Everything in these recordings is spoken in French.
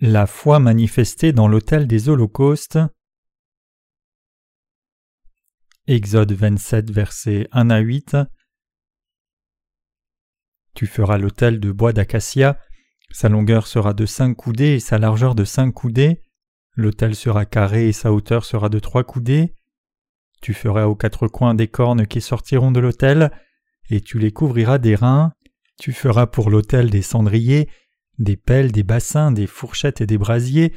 La foi manifestée dans l'autel des holocaustes. Exode 27, versets 1 à 8. Tu feras l'autel de bois d'acacia, sa longueur sera de cinq coudées et sa largeur de cinq coudées, l'autel sera carré et sa hauteur sera de trois coudées. Tu feras aux quatre coins des cornes qui sortiront de l'autel, et tu les couvriras d'airain. Tu feras pour l'autel des cendriers, des pelles, des bassins, des fourchettes et des brasiers.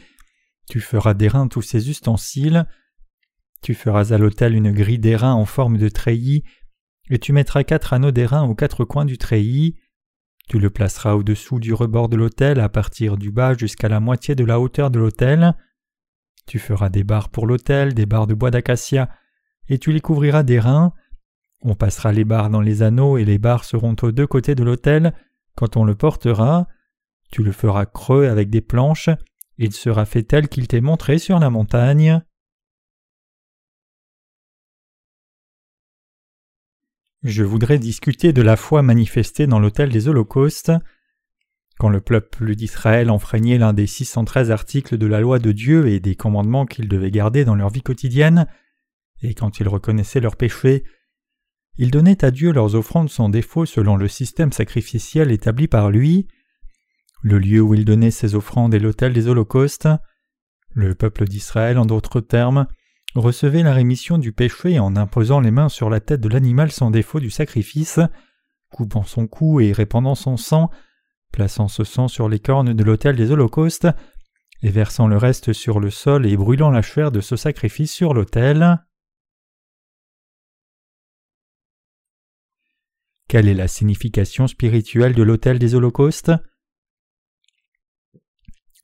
Tu feras d'airain tous ces ustensiles. Tu feras à l'autel une grille d'airain en forme de treillis, et tu mettras quatre anneaux d'airain aux quatre coins du treillis. Tu le placeras au-dessous du rebord de l'autel à partir du bas jusqu'à la moitié de la hauteur de l'autel. Tu feras des barres pour l'autel, des barres de bois d'acacia, et tu les couvriras d'airain. On passera les barres dans les anneaux et les barres seront aux deux côtés de l'autel quand on le portera. Tu le feras creux avec des planches, il sera fait tel qu'il t'est montré sur la montagne. Je voudrais discuter de la foi manifestée dans l'autel des holocaustes. Quand le peuple d'Israël enfreignait l'un des 613 articles de la loi de Dieu et des commandements qu'ils devaient garder dans leur vie quotidienne, et quand ils reconnaissaient leurs péchés, ils donnaient à Dieu leurs offrandes sans défaut selon le système sacrificiel établi par lui. Le lieu où il donnait ses offrandes est l'autel des holocaustes. Le peuple d'Israël, en d'autres termes, recevait la rémission du péché en imposant les mains sur la tête de l'animal sans défaut du sacrifice, coupant son cou et répandant son sang, plaçant ce sang sur les cornes de l'autel des holocaustes, et versant le reste sur le sol et brûlant la chair de ce sacrifice sur l'autel. Quelle est la signification spirituelle de l'autel des holocaustes?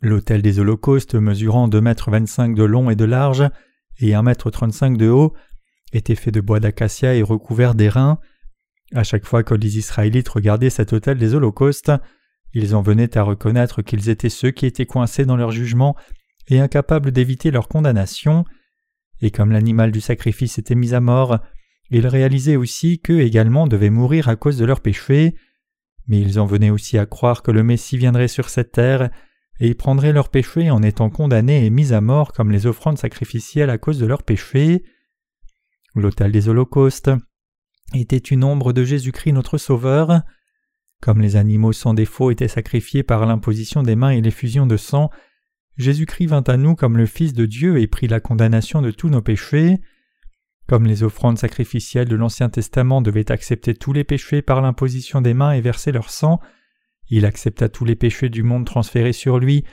L'autel des holocaustes, mesurant deux mètres vingt-cinq de long et de large et un mètre trente-cinq de haut, était fait de bois d'acacia et recouvert d'airain. À chaque fois que les Israélites regardaient cet autel des holocaustes, ils en venaient à reconnaître qu'ils étaient ceux qui étaient coincés dans leur jugement et incapables d'éviter leur condamnation. Et comme l'animal du sacrifice était mis à mort, ils réalisaient aussi qu'eux également devaient mourir à cause de leurs péchés. Mais ils en venaient aussi à croire que le Messie viendrait sur cette terre et ils prendraient leurs péchés en étant condamnés et mis à mort comme les offrandes sacrificielles à cause de leurs péchés. L'autel des holocaustes était une ombre de Jésus-Christ notre Sauveur. Comme les animaux sans défaut étaient sacrifiés par l'imposition des mains et l'effusion de sang, Jésus-Christ vint à nous comme le Fils de Dieu et prit la condamnation de tous nos péchés. Comme les offrandes sacrificielles de l'Ancien Testament devaient accepter tous les péchés par l'imposition des mains et verser leur sang, il accepta tous les péchés du monde transférés sur lui,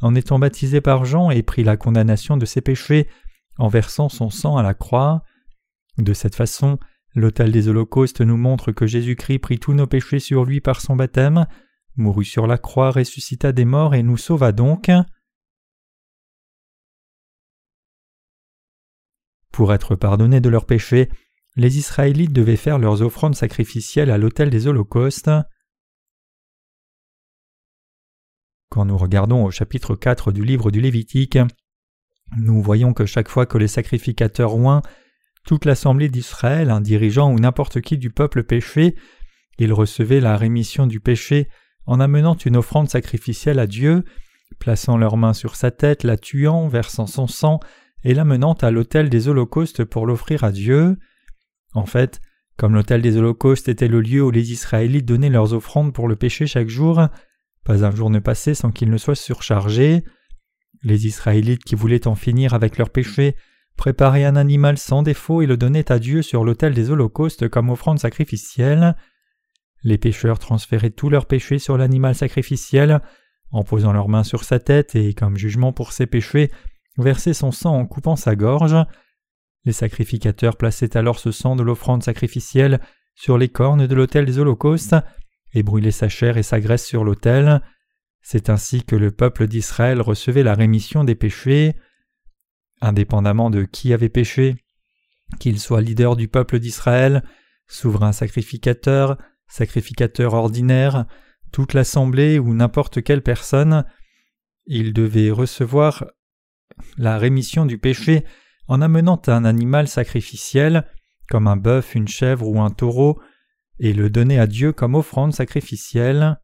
en étant baptisé par Jean et prit la condamnation de ses péchés, en versant son sang à la croix. De cette façon, l'autel des holocaustes nous montre que Jésus-Christ prit tous nos péchés sur lui par son baptême, mourut sur la croix, ressuscita des morts et nous sauva donc. Pour être pardonnés de leurs péchés, les Israélites devaient faire leurs offrandes sacrificielles à l'autel des holocaustes. Quand nous regardons au chapitre 4 du livre du Lévitique, nous voyons que chaque fois que les sacrificateurs oints, toute l'assemblée d'Israël, un dirigeant ou n'importe qui du peuple péché, ils recevaient la rémission du péché en amenant une offrande sacrificielle à Dieu, plaçant leurs mains sur sa tête, la tuant, versant son sang et l'amenant à l'autel des holocaustes pour l'offrir à Dieu. En fait, comme l'autel des holocaustes était le lieu où les Israélites donnaient leurs offrandes pour le péché chaque jour, pas un jour ne passait sans qu'ils ne soient surchargés. Les Israélites qui voulaient en finir avec leurs péchés préparaient un animal sans défaut et le donnaient à Dieu sur l'autel des holocaustes comme offrande sacrificielle. Les pécheurs transféraient tous leurs péchés sur l'animal sacrificiel, en posant leurs mains sur sa tête et, comme jugement pour ses péchés, versaient son sang en coupant sa gorge. Les sacrificateurs plaçaient alors ce sang de l'offrande sacrificielle sur les cornes de l'autel des holocaustes et brûler sa chair et sa graisse sur l'autel. C'est ainsi que le peuple d'Israël recevait la rémission des péchés. Indépendamment de qui avait péché, qu'il soit leader du peuple d'Israël, souverain sacrificateur, sacrificateur ordinaire, toute l'assemblée ou n'importe quelle personne, il devait recevoir la rémission du péché en amenant un animal sacrificiel, comme un bœuf, une chèvre ou un taureau, et le donner à Dieu comme offrande sacrificielle.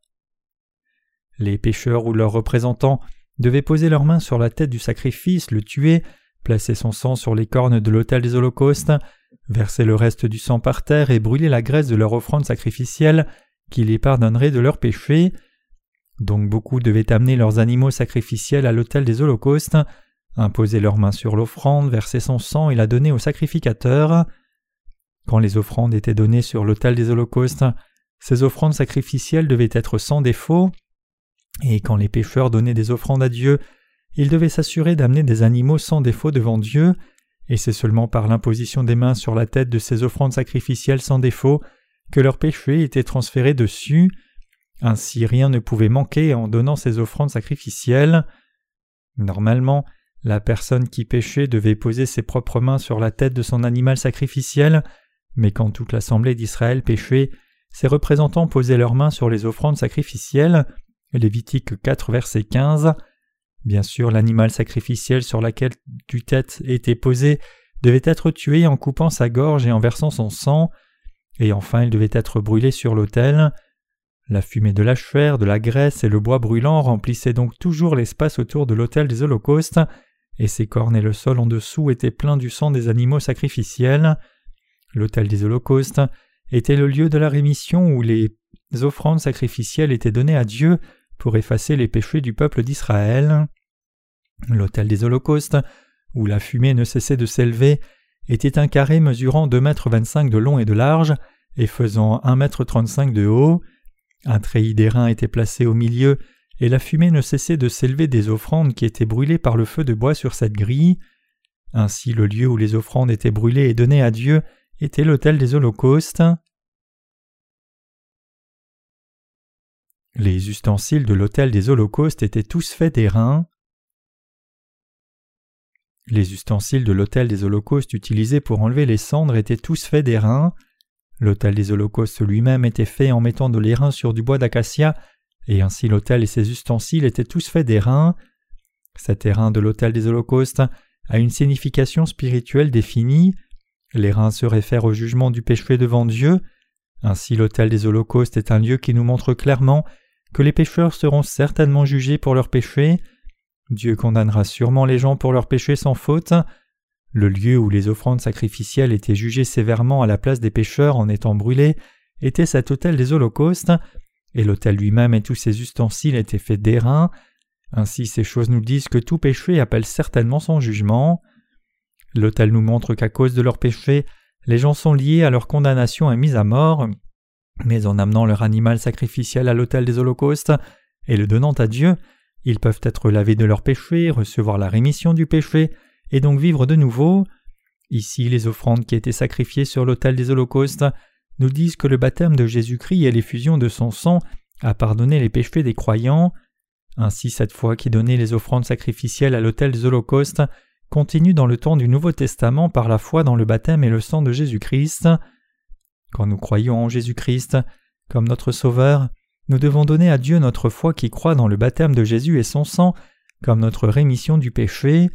Les pécheurs ou leurs représentants devaient poser leurs mains sur la tête du sacrifice, le tuer, placer son sang sur les cornes de l'autel des holocaustes, verser le reste du sang par terre et brûler la graisse de leur offrande sacrificielle qui les pardonnerait de leurs péchés. Donc beaucoup devaient amener leurs animaux sacrificiels à l'autel des holocaustes, imposer leurs mains sur l'offrande, verser son sang et la donner au sacrificateur. Quand les offrandes étaient données sur l'autel des holocaustes, ces offrandes sacrificielles devaient être sans défaut, et quand les pécheurs donnaient des offrandes à Dieu, ils devaient s'assurer d'amener des animaux sans défaut devant Dieu, et c'est seulement par l'imposition des mains sur la tête de ces offrandes sacrificielles sans défaut que leurs péchés étaient transférés dessus. Ainsi rien ne pouvait manquer en donnant ces offrandes sacrificielles. Normalement, la personne qui péchait devait poser ses propres mains sur la tête de son animal sacrificiel, mais quand toute l'assemblée d'Israël péchait, ses représentants posaient leurs mains sur les offrandes sacrificielles. Lévitique 4 verset 15. Bien sûr, l'animal sacrificiel sur lequel du tête était posé devait être tué en coupant sa gorge et en versant son sang, et enfin il devait être brûlé sur l'autel. La fumée de la chair, de la graisse et le bois brûlant remplissaient donc toujours l'espace autour de l'autel des holocaustes, et ses cornes et le sol en dessous étaient pleins du sang des animaux sacrificiels. L'autel des holocaustes était le lieu de la rémission où les offrandes sacrificielles étaient données à Dieu pour effacer les péchés du peuple d'Israël. L'autel des holocaustes, où la fumée ne cessait de s'élever, était un carré mesurant deux mètres vingt-cinq de long et de large, et faisant un mètre trente-cinq de haut. Un treillis d'airain était placé au milieu, et la fumée ne cessait de s'élever des offrandes qui étaient brûlées par le feu de bois sur cette grille. Ainsi le lieu où les offrandes étaient brûlées et données à Dieu était l'autel des holocaustes. Les ustensiles de l'autel des holocaustes étaient tous faits d'airain. Les ustensiles de l'autel des holocaustes utilisés pour enlever les cendres étaient tous faits d'airain. L'autel des holocaustes lui-même était fait en mettant de l'airain sur du bois d'acacia, et ainsi l'autel et ses ustensiles étaient tous faits d'airain. Cet airain de l'autel des holocaustes a une signification spirituelle définie. L'airain se réfère au jugement du péché devant Dieu. Ainsi l'autel des holocaustes est un lieu qui nous montre clairement que les pécheurs seront certainement jugés pour leurs péchés. Dieu condamnera sûrement les gens pour leurs péchés sans faute. Le lieu où les offrandes sacrificielles étaient jugées sévèrement à la place des pécheurs en étant brûlés était cet autel des holocaustes, et l'autel lui-même et tous ses ustensiles étaient faits d'airain. Ainsi ces choses nous disent que tout péché appelle certainement son jugement. L'autel nous montre qu'à cause de leurs péchés, les gens sont liés à leur condamnation et mis à mort, mais en amenant leur animal sacrificiel à l'autel des holocaustes et le donnant à Dieu, ils peuvent être lavés de leurs péchés, recevoir la rémission du péché, et donc vivre de nouveau. Ici, les offrandes qui étaient sacrifiées sur l'autel des holocaustes nous disent que le baptême de Jésus-Christ et l'effusion de son sang a pardonné les péchés des croyants. Ainsi, cette foi qui donnait les offrandes sacrificielles à l'autel des holocaustes continue dans le temps du Nouveau Testament par la foi dans le baptême et le sang de Jésus-Christ. Quand nous croyons en Jésus-Christ comme notre Sauveur, nous devons donner à Dieu notre foi qui croit dans le baptême de Jésus et son sang comme notre rémission du péché.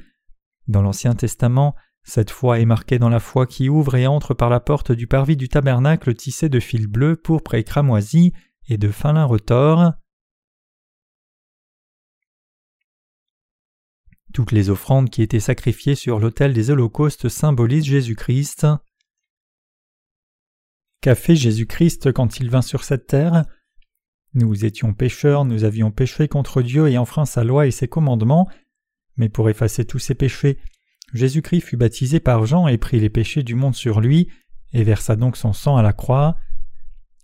Dans l'Ancien Testament, cette foi est marquée dans la foi qui ouvre et entre par la porte du parvis du tabernacle tissé de fils bleus, pourpre et cramoisi et de fin lin retors. Toutes les offrandes qui étaient sacrifiées sur l'autel des holocaustes symbolisent Jésus-Christ. Qu'a fait Jésus-Christ quand il vint sur cette terre? Nous étions pécheurs, nous avions péché contre Dieu et enfreint sa loi et ses commandements, mais pour effacer tous ces péchés, Jésus-Christ fut baptisé par Jean et prit les péchés du monde sur lui, et versa donc son sang à la croix.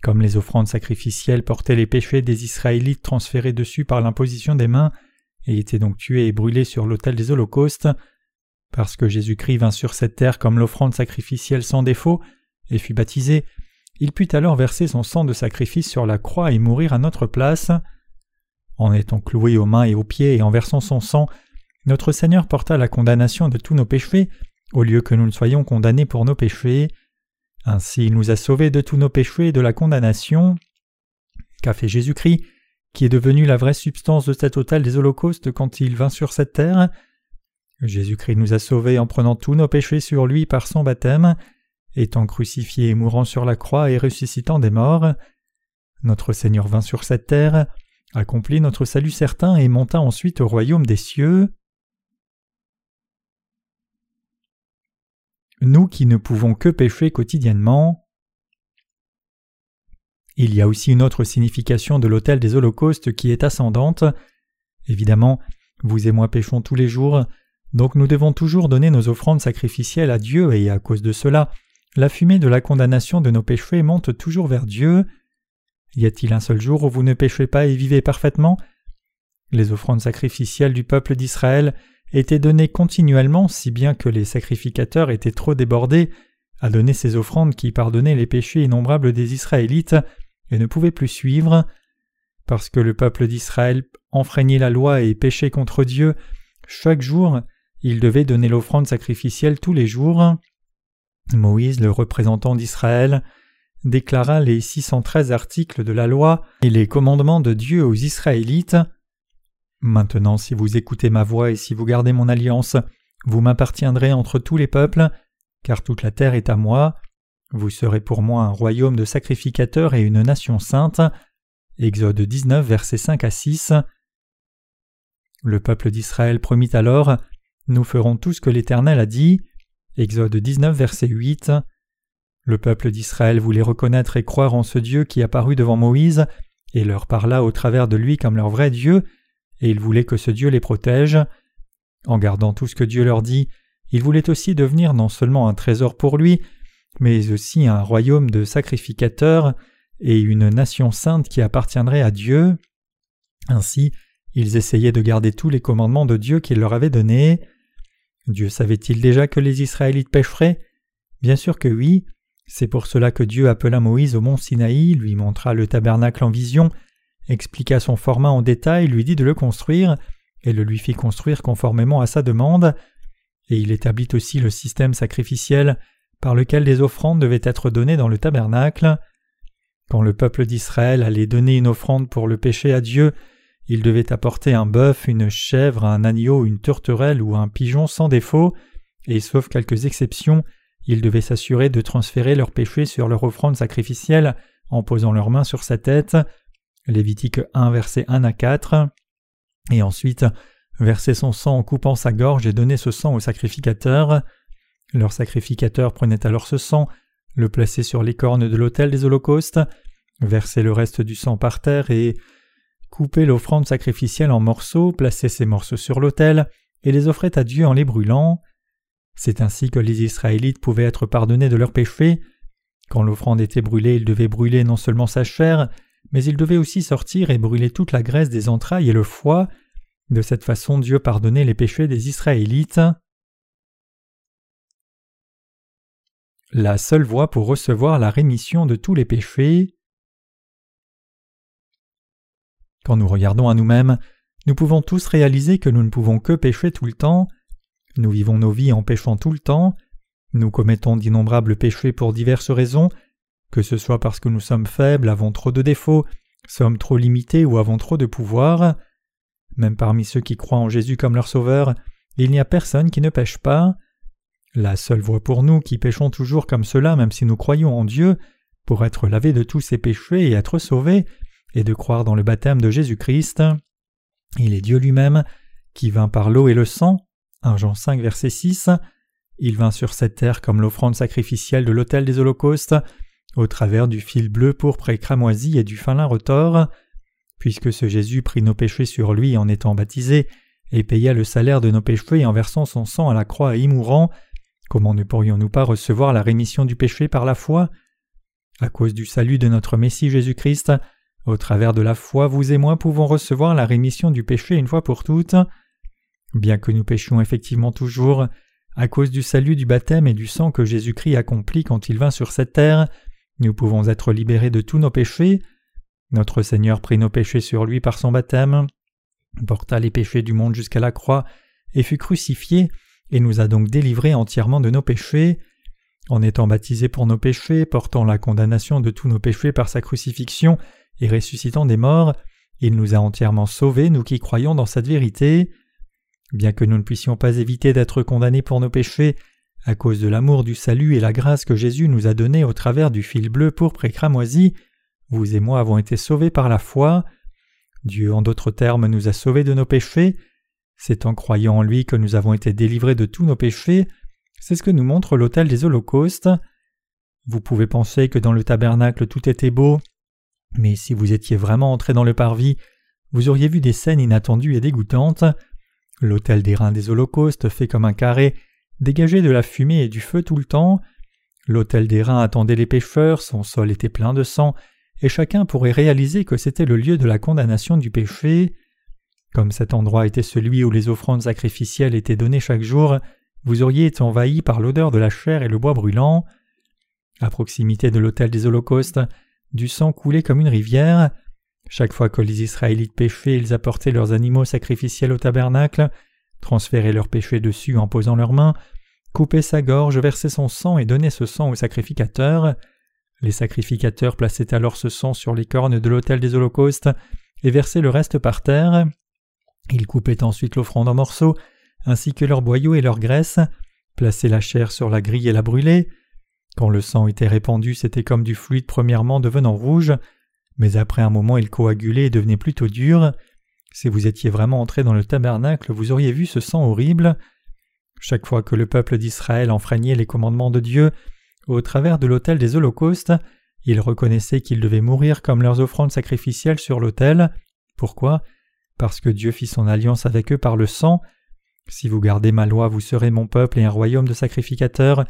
Comme les offrandes sacrificielles portaient les péchés des Israélites transférés dessus par l'imposition des mains, et étaient donc tués et brûlés sur l'autel des holocaustes, parce que Jésus-Christ vint sur cette terre comme l'offrande sacrificielle sans défaut, et fut baptisé, il put alors verser son sang de sacrifice sur la croix et mourir à notre place. En étant cloué aux mains et aux pieds et en versant son sang, notre Seigneur porta la condamnation de tous nos péchés, au lieu que nous ne soyons condamnés pour nos péchés. Ainsi il nous a sauvés de tous nos péchés et de la condamnation. Qu'a fait Jésus-Christ, qui est devenu la vraie substance de cet autel des holocaustes quand il vint sur cette terre Jésus-Christ nous a sauvés en prenant tous nos péchés sur lui par son baptême, étant crucifié et mourant sur la croix et ressuscitant des morts. Notre Seigneur vint sur cette terre, accomplit notre salut certain et monta ensuite au royaume des cieux. Nous qui ne pouvons que pécher quotidiennement. Il y a aussi une autre signification de l'autel des holocaustes qui est ascendante. Évidemment, vous et moi péchons tous les jours, donc nous devons toujours donner nos offrandes sacrificielles à Dieu et à cause de cela, la fumée de la condamnation de nos péchés monte toujours vers Dieu. Y a-t-il un seul jour où vous ne péchez pas et vivez parfaitement? Les offrandes sacrificielles du peuple d'Israël étaient données continuellement si bien que les sacrificateurs étaient trop débordés à donner ces offrandes qui pardonnaient les péchés innombrables des Israélites et ne pouvaient plus suivre. Parce que le peuple d'Israël enfreignait la loi et péchait contre Dieu, chaque jour, il devait donner l'offrande sacrificielle tous les jours. Moïse, le représentant d'Israël, déclara les 613 articles de la loi et les commandements de Dieu aux Israélites. Maintenant, si vous écoutez ma voix et si vous gardez mon alliance, vous m'appartiendrez entre tous les peuples, car toute la terre est à moi. Vous serez pour moi un royaume de sacrificateurs et une nation sainte. Exode 19, versets 5 à 6. Le peuple d'Israël promit alors Nous ferons tout ce que l'Éternel a dit. Exode 19, verset 8. Le peuple d'Israël voulait reconnaître et croire en ce Dieu qui apparut devant Moïse et leur parla au travers de lui comme leur vrai Dieu, et ils voulaient que ce Dieu les protège. En gardant tout ce que Dieu leur dit, ils voulaient aussi devenir non seulement un trésor pour lui, mais aussi un royaume de sacrificateurs et une nation sainte qui appartiendrait à Dieu. Ainsi, ils essayaient de garder tous les commandements de Dieu qu'il leur avait donnés. Dieu savait-il déjà que les Israélites pécheraient Bien sûr que oui. C'est pour cela que Dieu appela Moïse au mont Sinaï, lui montra le tabernacle en vision, expliqua son format en détail, lui dit de le construire, et le lui fit construire conformément à sa demande, et il établit aussi le système sacrificiel par lequel des offrandes devaient être données dans le tabernacle. Quand le peuple d'Israël allait donner une offrande pour le péché à Dieu, il devait apporter un bœuf, une chèvre, un agneau, une tourterelle ou un pigeon sans défaut, et sauf quelques exceptions, il devait s'assurer de transférer leurs péchés sur leur offrande sacrificielle en posant leurs mains sur sa tête. Lévitique 1 verset 1 à 4. Et ensuite verser son sang en coupant sa gorge et donner ce sang au sacrificateur. Leur sacrificateur prenait alors ce sang, le plaçait sur les cornes de l'autel des holocaustes, versait le reste du sang par terre et coupait l'offrande sacrificielle en morceaux, plaçait ces morceaux sur l'autel et les offrait à Dieu en les brûlant. C'est ainsi que les Israélites pouvaient être pardonnés de leurs péchés. Quand l'offrande était brûlée, ils devaient brûler non seulement sa chair, mais ils devaient aussi sortir et brûler toute la graisse des entrailles et le foie. De cette façon, Dieu pardonnait les péchés des Israélites. La seule voie pour recevoir la rémission de tous les péchés. Quand nous regardons à nous-mêmes, nous pouvons tous réaliser que nous ne pouvons que pécher tout le temps. Nous vivons nos vies en péchant tout le temps. Nous commettons d'innombrables péchés pour diverses raisons, que ce soit parce que nous sommes faibles, avons trop de défauts, sommes trop limités ou avons trop de pouvoir. Même parmi ceux qui croient en Jésus comme leur Sauveur, il n'y a personne qui ne pêche pas. La seule voie pour nous qui péchons toujours comme cela, même si nous croyons en Dieu, pour être lavés de tous ces péchés et être sauvés, et de croire dans le baptême de Jésus-Christ. Il est Dieu lui-même qui vint par l'eau et le sang. 1 Jean 5 verset 6. Il vint sur cette terre comme l'offrande sacrificielle de l'autel des holocaustes, au travers du fil bleu, pourpre et cramoisi et du fin lin retors. Puisque ce Jésus prit nos péchés sur lui en étant baptisé, et paya le salaire de nos péchés en versant son sang à la croix et y mourant, comment ne pourrions-nous pas recevoir la rémission du péché par la foi? À cause du salut de notre Messie Jésus-Christ, au travers de la foi, vous et moi pouvons recevoir la rémission du péché une fois pour toutes. Bien que nous péchions effectivement toujours, à cause du salut du baptême et du sang que Jésus-Christ accomplit quand il vint sur cette terre, nous pouvons être libérés de tous nos péchés. Notre Seigneur prit nos péchés sur lui par son baptême, porta les péchés du monde jusqu'à la croix, et fut crucifié, et nous a donc délivrés entièrement de nos péchés. En étant baptisé pour nos péchés, portant la condamnation de tous nos péchés par sa crucifixion, et ressuscitant des morts, il nous a entièrement sauvés, nous qui croyons dans cette vérité. Bien que nous ne puissions pas éviter d'être condamnés pour nos péchés, à cause de l'amour du salut et la grâce que Jésus nous a donnée au travers du fil bleu pourpre et cramoisi, vous et moi avons été sauvés par la foi. Dieu, en d'autres termes, nous a sauvés de nos péchés. C'est en croyant en lui que nous avons été délivrés de tous nos péchés. C'est ce que nous montre l'autel des holocaustes. Vous pouvez penser que dans le tabernacle tout était beau, mais si vous étiez vraiment entré dans le parvis, vous auriez vu des scènes inattendues et dégoûtantes. L'autel des reins des holocaustes fait comme un carré, dégagé de la fumée et du feu tout le temps. L'autel des reins attendait les pécheurs, son sol était plein de sang, et chacun pourrait réaliser que c'était le lieu de la condamnation du péché. Comme cet endroit était celui où les offrandes sacrificielles étaient données chaque jour, vous auriez été envahi par l'odeur de la chair et le bois brûlant. À proximité de l'autel des holocaustes, du sang coulait comme une rivière. Chaque fois que les Israélites péchaient, ils apportaient leurs animaux sacrificiels au tabernacle, transféraient leurs péchés dessus en posant leurs mains, coupaient sa gorge, versaient son sang et donnaient ce sang au sacrificateur. Les sacrificateurs plaçaient alors ce sang sur les cornes de l'autel des holocaustes et versaient le reste par terre. Ils coupaient ensuite l'offrande en morceaux, ainsi que leurs boyaux et leur graisse, plaçaient la chair sur la grille et la brûlaient. Quand le sang était répandu, c'était comme du fluide premièrement devenant rouge, mais après un moment il coagulait et devenait plutôt dur. Si vous étiez vraiment entré dans le tabernacle, vous auriez vu ce sang horrible. Chaque fois que le peuple d'Israël enfreignait les commandements de Dieu, au travers de l'autel des holocaustes, ils reconnaissaient qu'ils devaient mourir comme leurs offrandes sacrificielles sur l'autel. Pourquoi? Parce que Dieu fit son alliance avec eux par le sang. Si vous gardez ma loi, vous serez mon peuple et un royaume de sacrificateurs,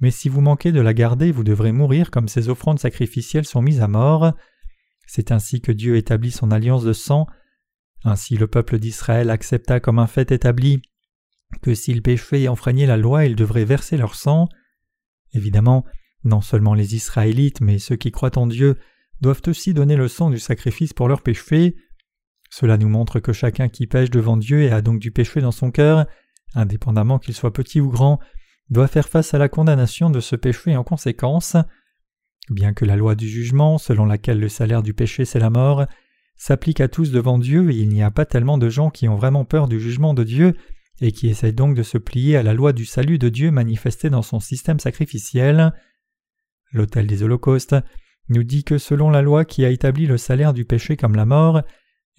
mais si vous manquez de la garder, vous devrez mourir comme ces offrandes sacrificielles sont mises à mort. C'est ainsi que Dieu établit son alliance de sang. Ainsi le peuple d'Israël accepta comme un fait établi que s'ils péchaient et enfreignaient la loi, ils devraient verser leur sang. Évidemment, non seulement les Israélites, mais ceux qui croient en Dieu doivent aussi donner le sang du sacrifice pour leurs péchés. Cela nous montre que chacun qui pêche devant Dieu et a donc du péché dans son cœur, indépendamment qu'il soit petit ou grand, doit faire face à la condamnation de ce péché en conséquence. Bien que la loi du jugement, selon laquelle le salaire du péché c'est la mort, s'applique à tous devant Dieu et il n'y a pas tellement de gens qui ont vraiment peur du jugement de Dieu et qui essaie donc de se plier à la loi du salut de Dieu manifestée dans son système sacrificiel. L'autel des holocaustes nous dit que selon la loi qui a établi le salaire du péché comme la mort,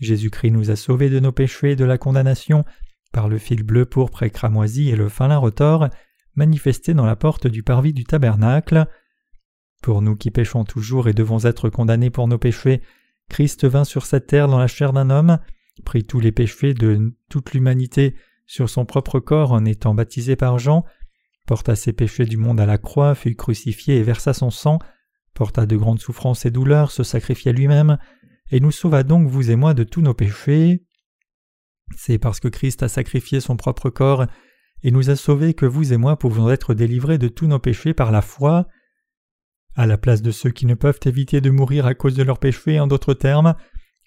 Jésus-Christ nous a sauvés de nos péchés et de la condamnation par le fil bleu pourpre et cramoisi et le fin lin retors manifesté dans la porte du parvis du tabernacle. Pour nous qui péchons toujours et devons être condamnés pour nos péchés, Christ vint sur cette terre dans la chair d'un homme, prit tous les péchés de toute l'humanité sur son propre corps en étant baptisé par Jean, porta ses péchés du monde à la croix, fut crucifié et versa son sang, porta de grandes souffrances et douleurs, se sacrifia lui-même, et nous sauva donc vous et moi de tous nos péchés. C'est parce que Christ a sacrifié son propre corps et nous a sauvés que vous et moi pouvons être délivrés de tous nos péchés par la foi. À la place de ceux qui ne peuvent éviter de mourir à cause de leurs péchés, en d'autres termes,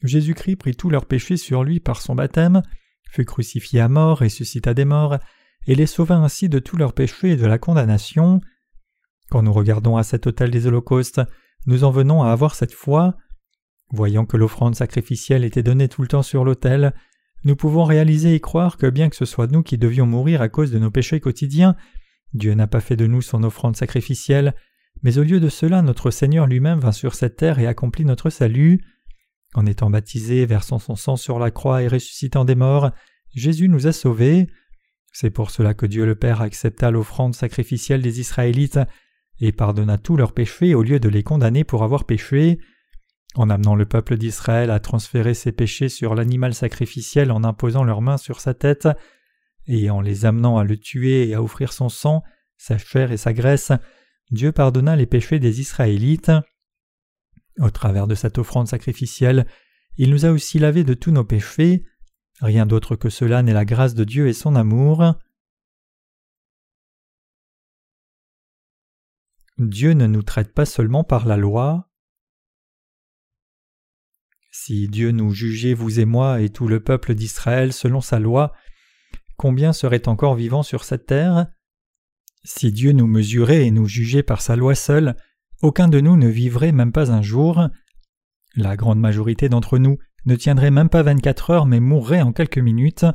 Jésus-Christ prit tous leurs péchés sur lui par son baptême, fut crucifié à mort, ressuscita des morts, et les sauva ainsi de tous leurs péchés et de la condamnation. Quand nous regardons à cet autel des holocaustes, nous en venons à avoir cette foi. Voyant que l'offrande sacrificielle était donnée tout le temps sur l'autel, nous pouvons réaliser et croire que bien que ce soit nous qui devions mourir à cause de nos péchés quotidiens, Dieu n'a pas fait de nous son offrande sacrificielle, mais au lieu de cela notre Seigneur lui-même vint sur cette terre et accomplit notre salut. En étant baptisé, versant son sang sur la croix et ressuscitant des morts, Jésus nous a sauvés. C'est pour cela que Dieu le Père accepta l'offrande sacrificielle des Israélites et pardonna tous leurs péchés au lieu de les condamner pour avoir péché. En amenant le peuple d'Israël à transférer ses péchés sur l'animal sacrificiel en imposant leurs mains sur sa tête, et en les amenant à le tuer et à offrir son sang, sa chair et sa graisse, Dieu pardonna les péchés des Israélites. Au travers de cette offrande sacrificielle, il nous a aussi lavés de tous nos péchés. Rien d'autre que cela n'est la grâce de Dieu et son amour. Dieu ne nous traite pas seulement par la loi. Si Dieu nous jugeait, vous et moi, et tout le peuple d'Israël selon sa loi, combien seraient encore vivants sur cette terre? Si Dieu nous mesurait et nous jugeait par sa loi seule, aucun de nous ne vivrait même pas un jour. La grande majorité d'entre nous ne tiendrait même pas vingt-quatre heures mais mourrait en quelques minutes.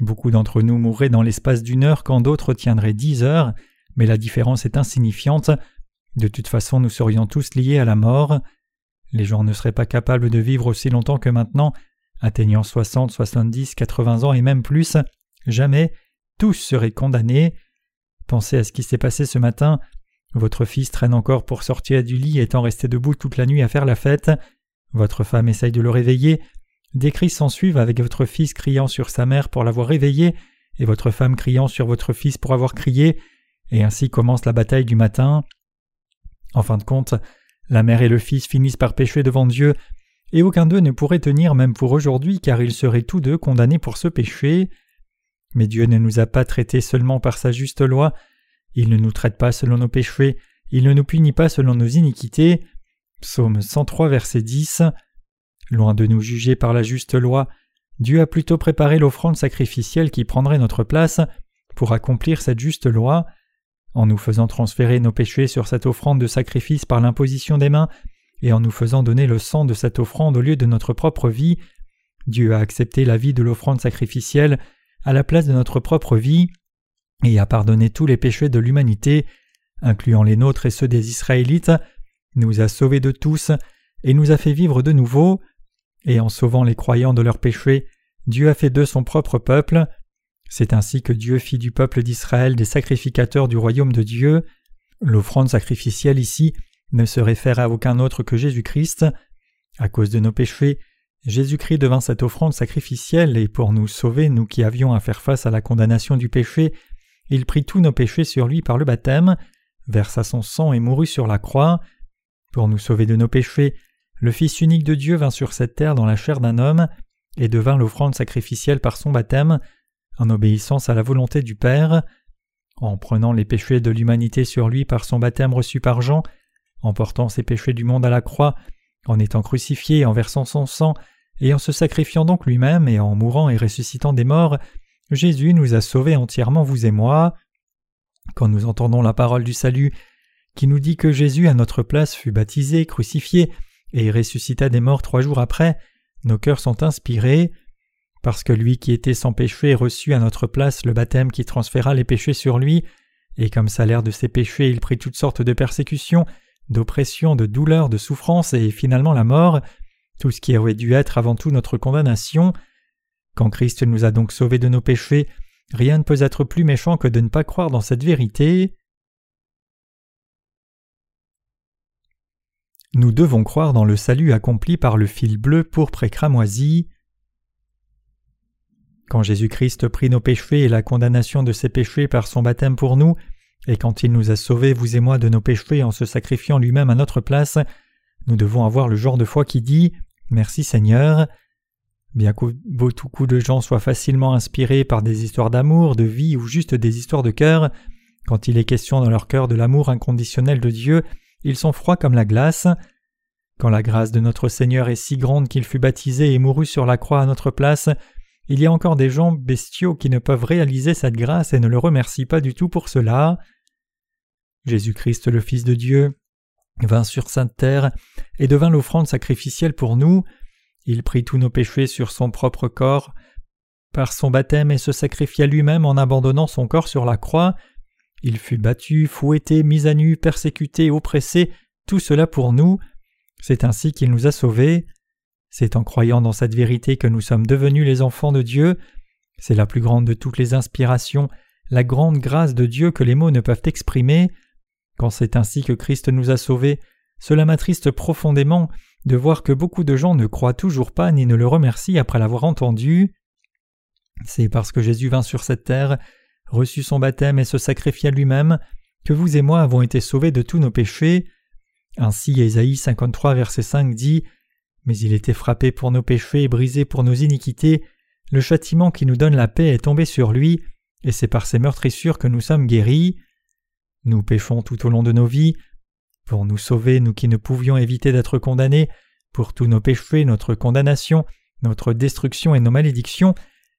Beaucoup d'entre nous mourraient dans l'espace d'une heure quand d'autres tiendraient dix heures, mais la différence est insignifiante. De toute façon, nous serions tous liés à la mort. Les gens ne seraient pas capables de vivre aussi longtemps que maintenant, atteignant 60, 70, 80 ans et même plus, jamais, tous seraient condamnés. Pensez à ce qui s'est passé ce matin. Votre fils traîne encore pour sortir du lit étant resté debout toute la nuit à faire la fête. Votre femme essaye de le réveiller. Des cris s'ensuivent avec votre fils criant sur sa mère pour l'avoir réveillé, et votre femme criant sur votre fils pour avoir crié, et ainsi commence la bataille du matin. En fin de compte, la mère et le fils finissent par pécher devant Dieu, et aucun d'eux ne pourrait tenir même pour aujourd'hui car ils seraient tous deux condamnés pour ce péché. Mais Dieu ne nous a pas traités seulement par sa juste loi, il ne nous traite pas selon nos péchés, il ne nous punit pas selon nos iniquités. Psaume 103 verset 10. Loin de nous juger par la juste loi, Dieu a plutôt préparé l'offrande sacrificielle qui prendrait notre place pour accomplir cette juste loi. En nous faisant transférer nos péchés sur cette offrande de sacrifice par l'imposition des mains, et en nous faisant donner le sang de cette offrande au lieu de notre propre vie, Dieu a accepté la vie de l'offrande sacrificielle à la place de notre propre vie, et a pardonné tous les péchés de l'humanité, incluant les nôtres et ceux des Israélites, nous a sauvés de tous, et nous a fait vivre de nouveau, et en sauvant les croyants de leurs péchés, Dieu a fait d'eux son propre peuple, c'est ainsi que Dieu fit du peuple d'Israël des sacrificateurs du royaume de Dieu. L'offrande sacrificielle ici ne se réfère à aucun autre que Jésus-Christ. À cause de nos péchés, Jésus-Christ devint cette offrande sacrificielle et pour nous sauver, nous qui avions à faire face à la condamnation du péché, il prit tous nos péchés sur lui par le baptême, versa son sang et mourut sur la croix. Pour nous sauver de nos péchés, le Fils unique de Dieu vint sur cette terre dans la chair d'un homme et devint l'offrande sacrificielle par son baptême, en obéissance à la volonté du Père, en prenant les péchés de l'humanité sur lui par son baptême reçu par Jean, en portant ses péchés du monde à la croix, en étant crucifié, en versant son sang, et en se sacrifiant donc lui-même, et en mourant et ressuscitant des morts, Jésus nous a sauvés entièrement, vous et moi. Quand nous entendons la parole du salut, qui nous dit que Jésus à notre place fut baptisé, crucifié, et ressuscita des morts trois jours après, nos cœurs sont inspirés. Parce que lui qui était sans péché reçut à notre place le baptême qui transféra les péchés sur lui, et comme salaire de ses péchés il prit toutes sortes de persécutions, d'oppressions, de douleurs, de souffrances et finalement la mort, tout ce qui aurait dû être avant tout notre condamnation. Quand Christ nous a donc sauvés de nos péchés, rien ne peut être plus méchant que de ne pas croire dans cette vérité. Nous devons croire dans le salut accompli par le fil bleu pourpre et cramoisi. Quand Jésus-Christ prit nos péchés et la condamnation de ses péchés par son baptême pour nous, et quand il nous a sauvés, vous et moi, de nos péchés en se sacrifiant lui-même à notre place, nous devons avoir le genre de foi qui dit Merci Seigneur. Bien que beaucoup de gens soient facilement inspirés par des histoires d'amour, de vie ou juste des histoires de cœur, quand il est question dans leur cœur de l'amour inconditionnel de Dieu, ils sont froids comme la glace. Quand la grâce de notre Seigneur est si grande qu'il fut baptisé et mourut sur la croix à notre place, il y a encore des gens bestiaux qui ne peuvent réaliser cette grâce et ne le remercient pas du tout pour cela. Jésus-Christ le Fils de Dieu vint sur sainte terre et devint l'offrande sacrificielle pour nous. Il prit tous nos péchés sur son propre corps par son baptême et se sacrifia lui-même en abandonnant son corps sur la croix. Il fut battu, fouetté, mis à nu, persécuté, oppressé, tout cela pour nous. C'est ainsi qu'il nous a sauvés. C'est en croyant dans cette vérité que nous sommes devenus les enfants de Dieu. C'est la plus grande de toutes les inspirations, la grande grâce de Dieu que les mots ne peuvent exprimer. Quand c'est ainsi que Christ nous a sauvés, cela m'attriste profondément de voir que beaucoup de gens ne croient toujours pas ni ne le remercient après l'avoir entendu. C'est parce que Jésus vint sur cette terre, reçut son baptême et se sacrifia lui-même, que vous et moi avons été sauvés de tous nos péchés. Ainsi Ésaïe 53 verset 5 dit mais il était frappé pour nos péchés et brisé pour nos iniquités, le châtiment qui nous donne la paix est tombé sur lui, et c'est par ses meurtrissures que nous sommes guéris. Nous péchons tout au long de nos vies. Pour nous sauver, nous qui ne pouvions éviter d'être condamnés, pour tous nos péchés, notre condamnation, notre destruction et nos malédictions,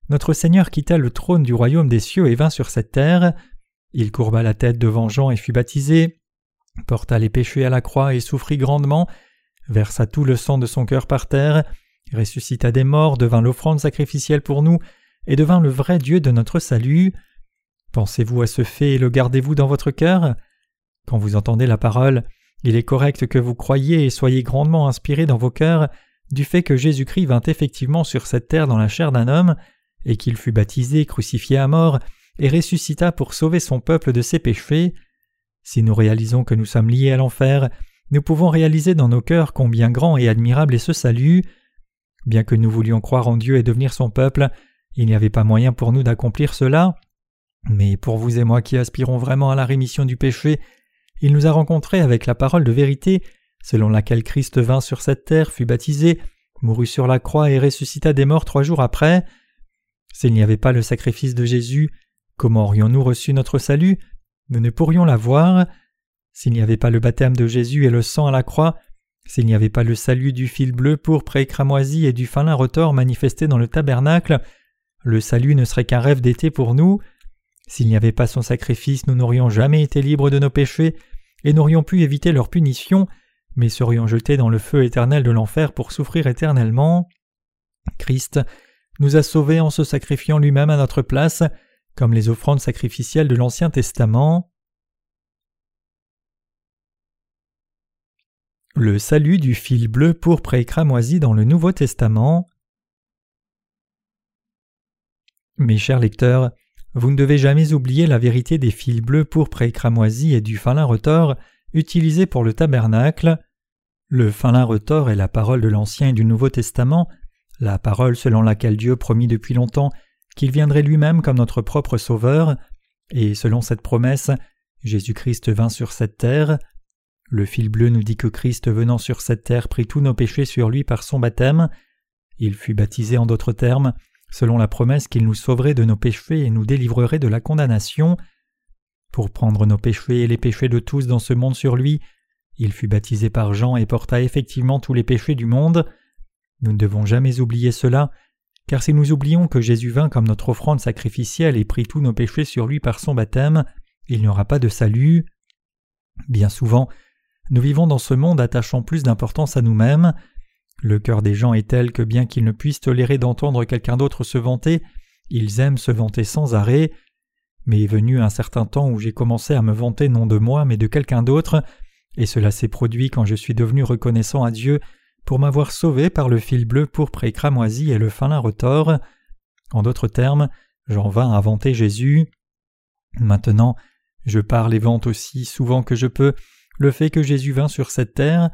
notre Seigneur quitta le trône du royaume des cieux et vint sur cette terre. Il courba la tête devant Jean et fut baptisé, porta les péchés à la croix et souffrit grandement, versa tout le sang de son cœur par terre, ressuscita des morts, devint l'offrande sacrificielle pour nous, et devint le vrai Dieu de notre salut. Pensez-vous à ce fait et le gardez-vous dans votre cœur? Quand vous entendez la parole il est correct que vous croyiez et soyez grandement inspirés dans vos cœurs du fait que Jésus-Christ vint effectivement sur cette terre dans la chair d'un homme, et qu'il fut baptisé, crucifié à mort, et ressuscita pour sauver son peuple de ses péchés. Si nous réalisons que nous sommes liés à l'enfer, nous pouvons réaliser dans nos cœurs combien grand et admirable est ce salut. Bien que nous voulions croire en Dieu et devenir son peuple, il n'y avait pas moyen pour nous d'accomplir cela. Mais pour vous et moi qui aspirons vraiment à la rémission du péché, il nous a rencontrés avec la parole de vérité, selon laquelle Christ vint sur cette terre, fut baptisé, mourut sur la croix et ressuscita des morts trois jours après. S'il n'y avait pas le sacrifice de Jésus, comment aurions-nous reçu notre salut? Nous ne pourrions l'avoir. S'il n'y avait pas le baptême de Jésus et le sang à la croix, s'il n'y avait pas le salut du fil bleu, pourpre et cramoisi et du fin lin retors manifesté dans le tabernacle, le salut ne serait qu'un rêve d'été pour nous. S'il n'y avait pas son sacrifice, nous n'aurions jamais été libres de nos péchés et n'aurions pu éviter leur punition, mais serions jetés dans le feu éternel de l'enfer pour souffrir éternellement. Christ nous a sauvés en se sacrifiant lui-même à notre place, comme les offrandes sacrificielles de l'Ancien Testament. Le salut du fil bleu pourpre et cramoisi dans le Nouveau Testament. Mes chers lecteurs, vous ne devez jamais oublier la vérité des fils bleus pourpre et cramoisis et du fin lin retors utilisés pour le tabernacle. Le fin lin retors est la parole de l'Ancien et du Nouveau Testament, la parole selon laquelle Dieu promit depuis longtemps qu'il viendrait lui-même comme notre propre Sauveur, et selon cette promesse, Jésus-Christ vint sur cette terre. Le fil bleu nous dit que Christ venant sur cette terre prit tous nos péchés sur lui par son baptême. Il fut baptisé en d'autres termes, selon la promesse qu'il nous sauverait de nos péchés et nous délivrerait de la condamnation. Pour prendre nos péchés et les péchés de tous dans ce monde sur lui, il fut baptisé par Jean et porta effectivement tous les péchés du monde. Nous ne devons jamais oublier cela, car si nous oublions que Jésus vint comme notre offrande sacrificielle et prit tous nos péchés sur lui par son baptême, il n'y aura pas de salut. Bien souvent, nous vivons dans ce monde attachant plus d'importance à nous-mêmes, le cœur des gens est tel que bien qu'ils ne puissent tolérer d'entendre quelqu'un d'autre se vanter, ils aiment se vanter sans arrêt. Mais est venu un certain temps où j'ai commencé à me vanter non de moi mais de quelqu'un d'autre, et cela s'est produit quand je suis devenu reconnaissant à Dieu pour m'avoir sauvé par le fil bleu pourpre et cramoisi et le fin lin retors. En d'autres termes, j'en vins à vanter Jésus. Maintenant, je parle et vante aussi souvent que je peux le fait que Jésus vint sur cette terre,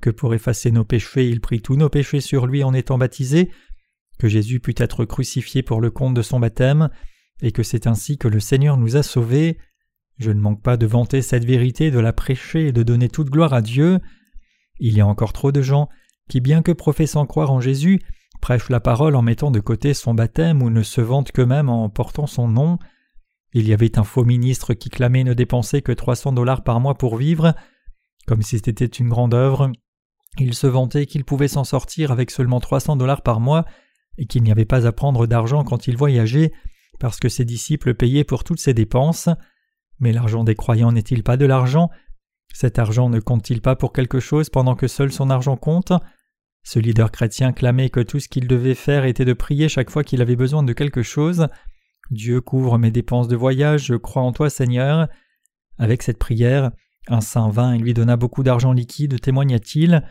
que pour effacer nos péchés il prit tous nos péchés sur lui en étant baptisé, que Jésus put être crucifié pour le compte de son baptême, et que c'est ainsi que le Seigneur nous a sauvés. Je ne manque pas de vanter cette vérité, de la prêcher et de donner toute gloire à Dieu. Il y a encore trop de gens qui, bien que professant croire en Jésus, prêchent la parole en mettant de côté son baptême ou ne se vantent qu'eux-mêmes en portant son nom. Il y avait un faux ministre qui clamait ne dépenser que trois cents dollars par mois pour vivre, comme si c'était une grande œuvre. Il se vantait qu'il pouvait s'en sortir avec seulement 300 dollars par mois et qu'il n'y avait pas à prendre d'argent quand il voyageait parce que ses disciples payaient pour toutes ses dépenses. Mais l'argent des croyants n'est-il pas de l'argent? Cet argent ne compte-t-il pas pour quelque chose pendant que seul son argent compte? Ce leader chrétien clamait que tout ce qu'il devait faire était de prier chaque fois qu'il avait besoin de quelque chose. Dieu couvre mes dépenses de voyage, je crois en toi Seigneur. Avec cette prière, un saint vint et lui donna beaucoup d'argent liquide, témoigna-t-il.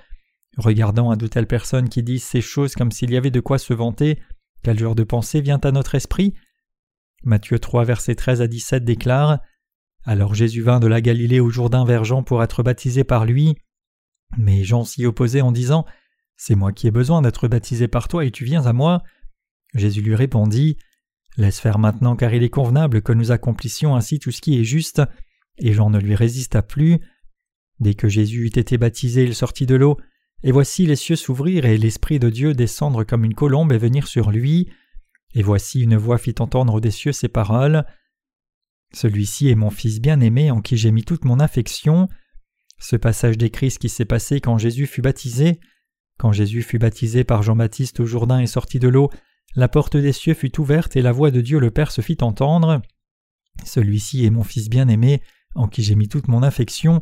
Regardant à de telles personnes qui disent ces choses comme s'il y avait de quoi se vanter, quel genre de pensée vient à notre esprit? Matthieu 3, versets 13 à 17 déclare Alors Jésus vint de la Galilée au Jourdain vers Jean pour être baptisé par lui. Mais Jean s'y opposait en disant C'est moi qui ai besoin d'être baptisé par toi et tu viens à moi. Jésus lui répondit Laisse faire maintenant car il est convenable que nous accomplissions ainsi tout ce qui est juste. Et Jean ne lui résista plus. Dès que Jésus eut été baptisé, il sortit de l'eau, et voici les cieux s'ouvrir et l'Esprit de Dieu descendre comme une colombe et venir sur lui. Et voici une voix fit entendre des cieux ces paroles. Celui-ci est mon Fils bien-aimé en qui j'ai mis toute mon affection. Ce passage décrit ce qui s'est passé quand Jésus fut baptisé. Quand Jésus fut baptisé par Jean-Baptiste au Jourdain et sorti de l'eau, la porte des cieux fut ouverte et la voix de Dieu le Père se fit entendre. Celui-ci est mon Fils bien-aimé en qui j'ai mis toute mon affection.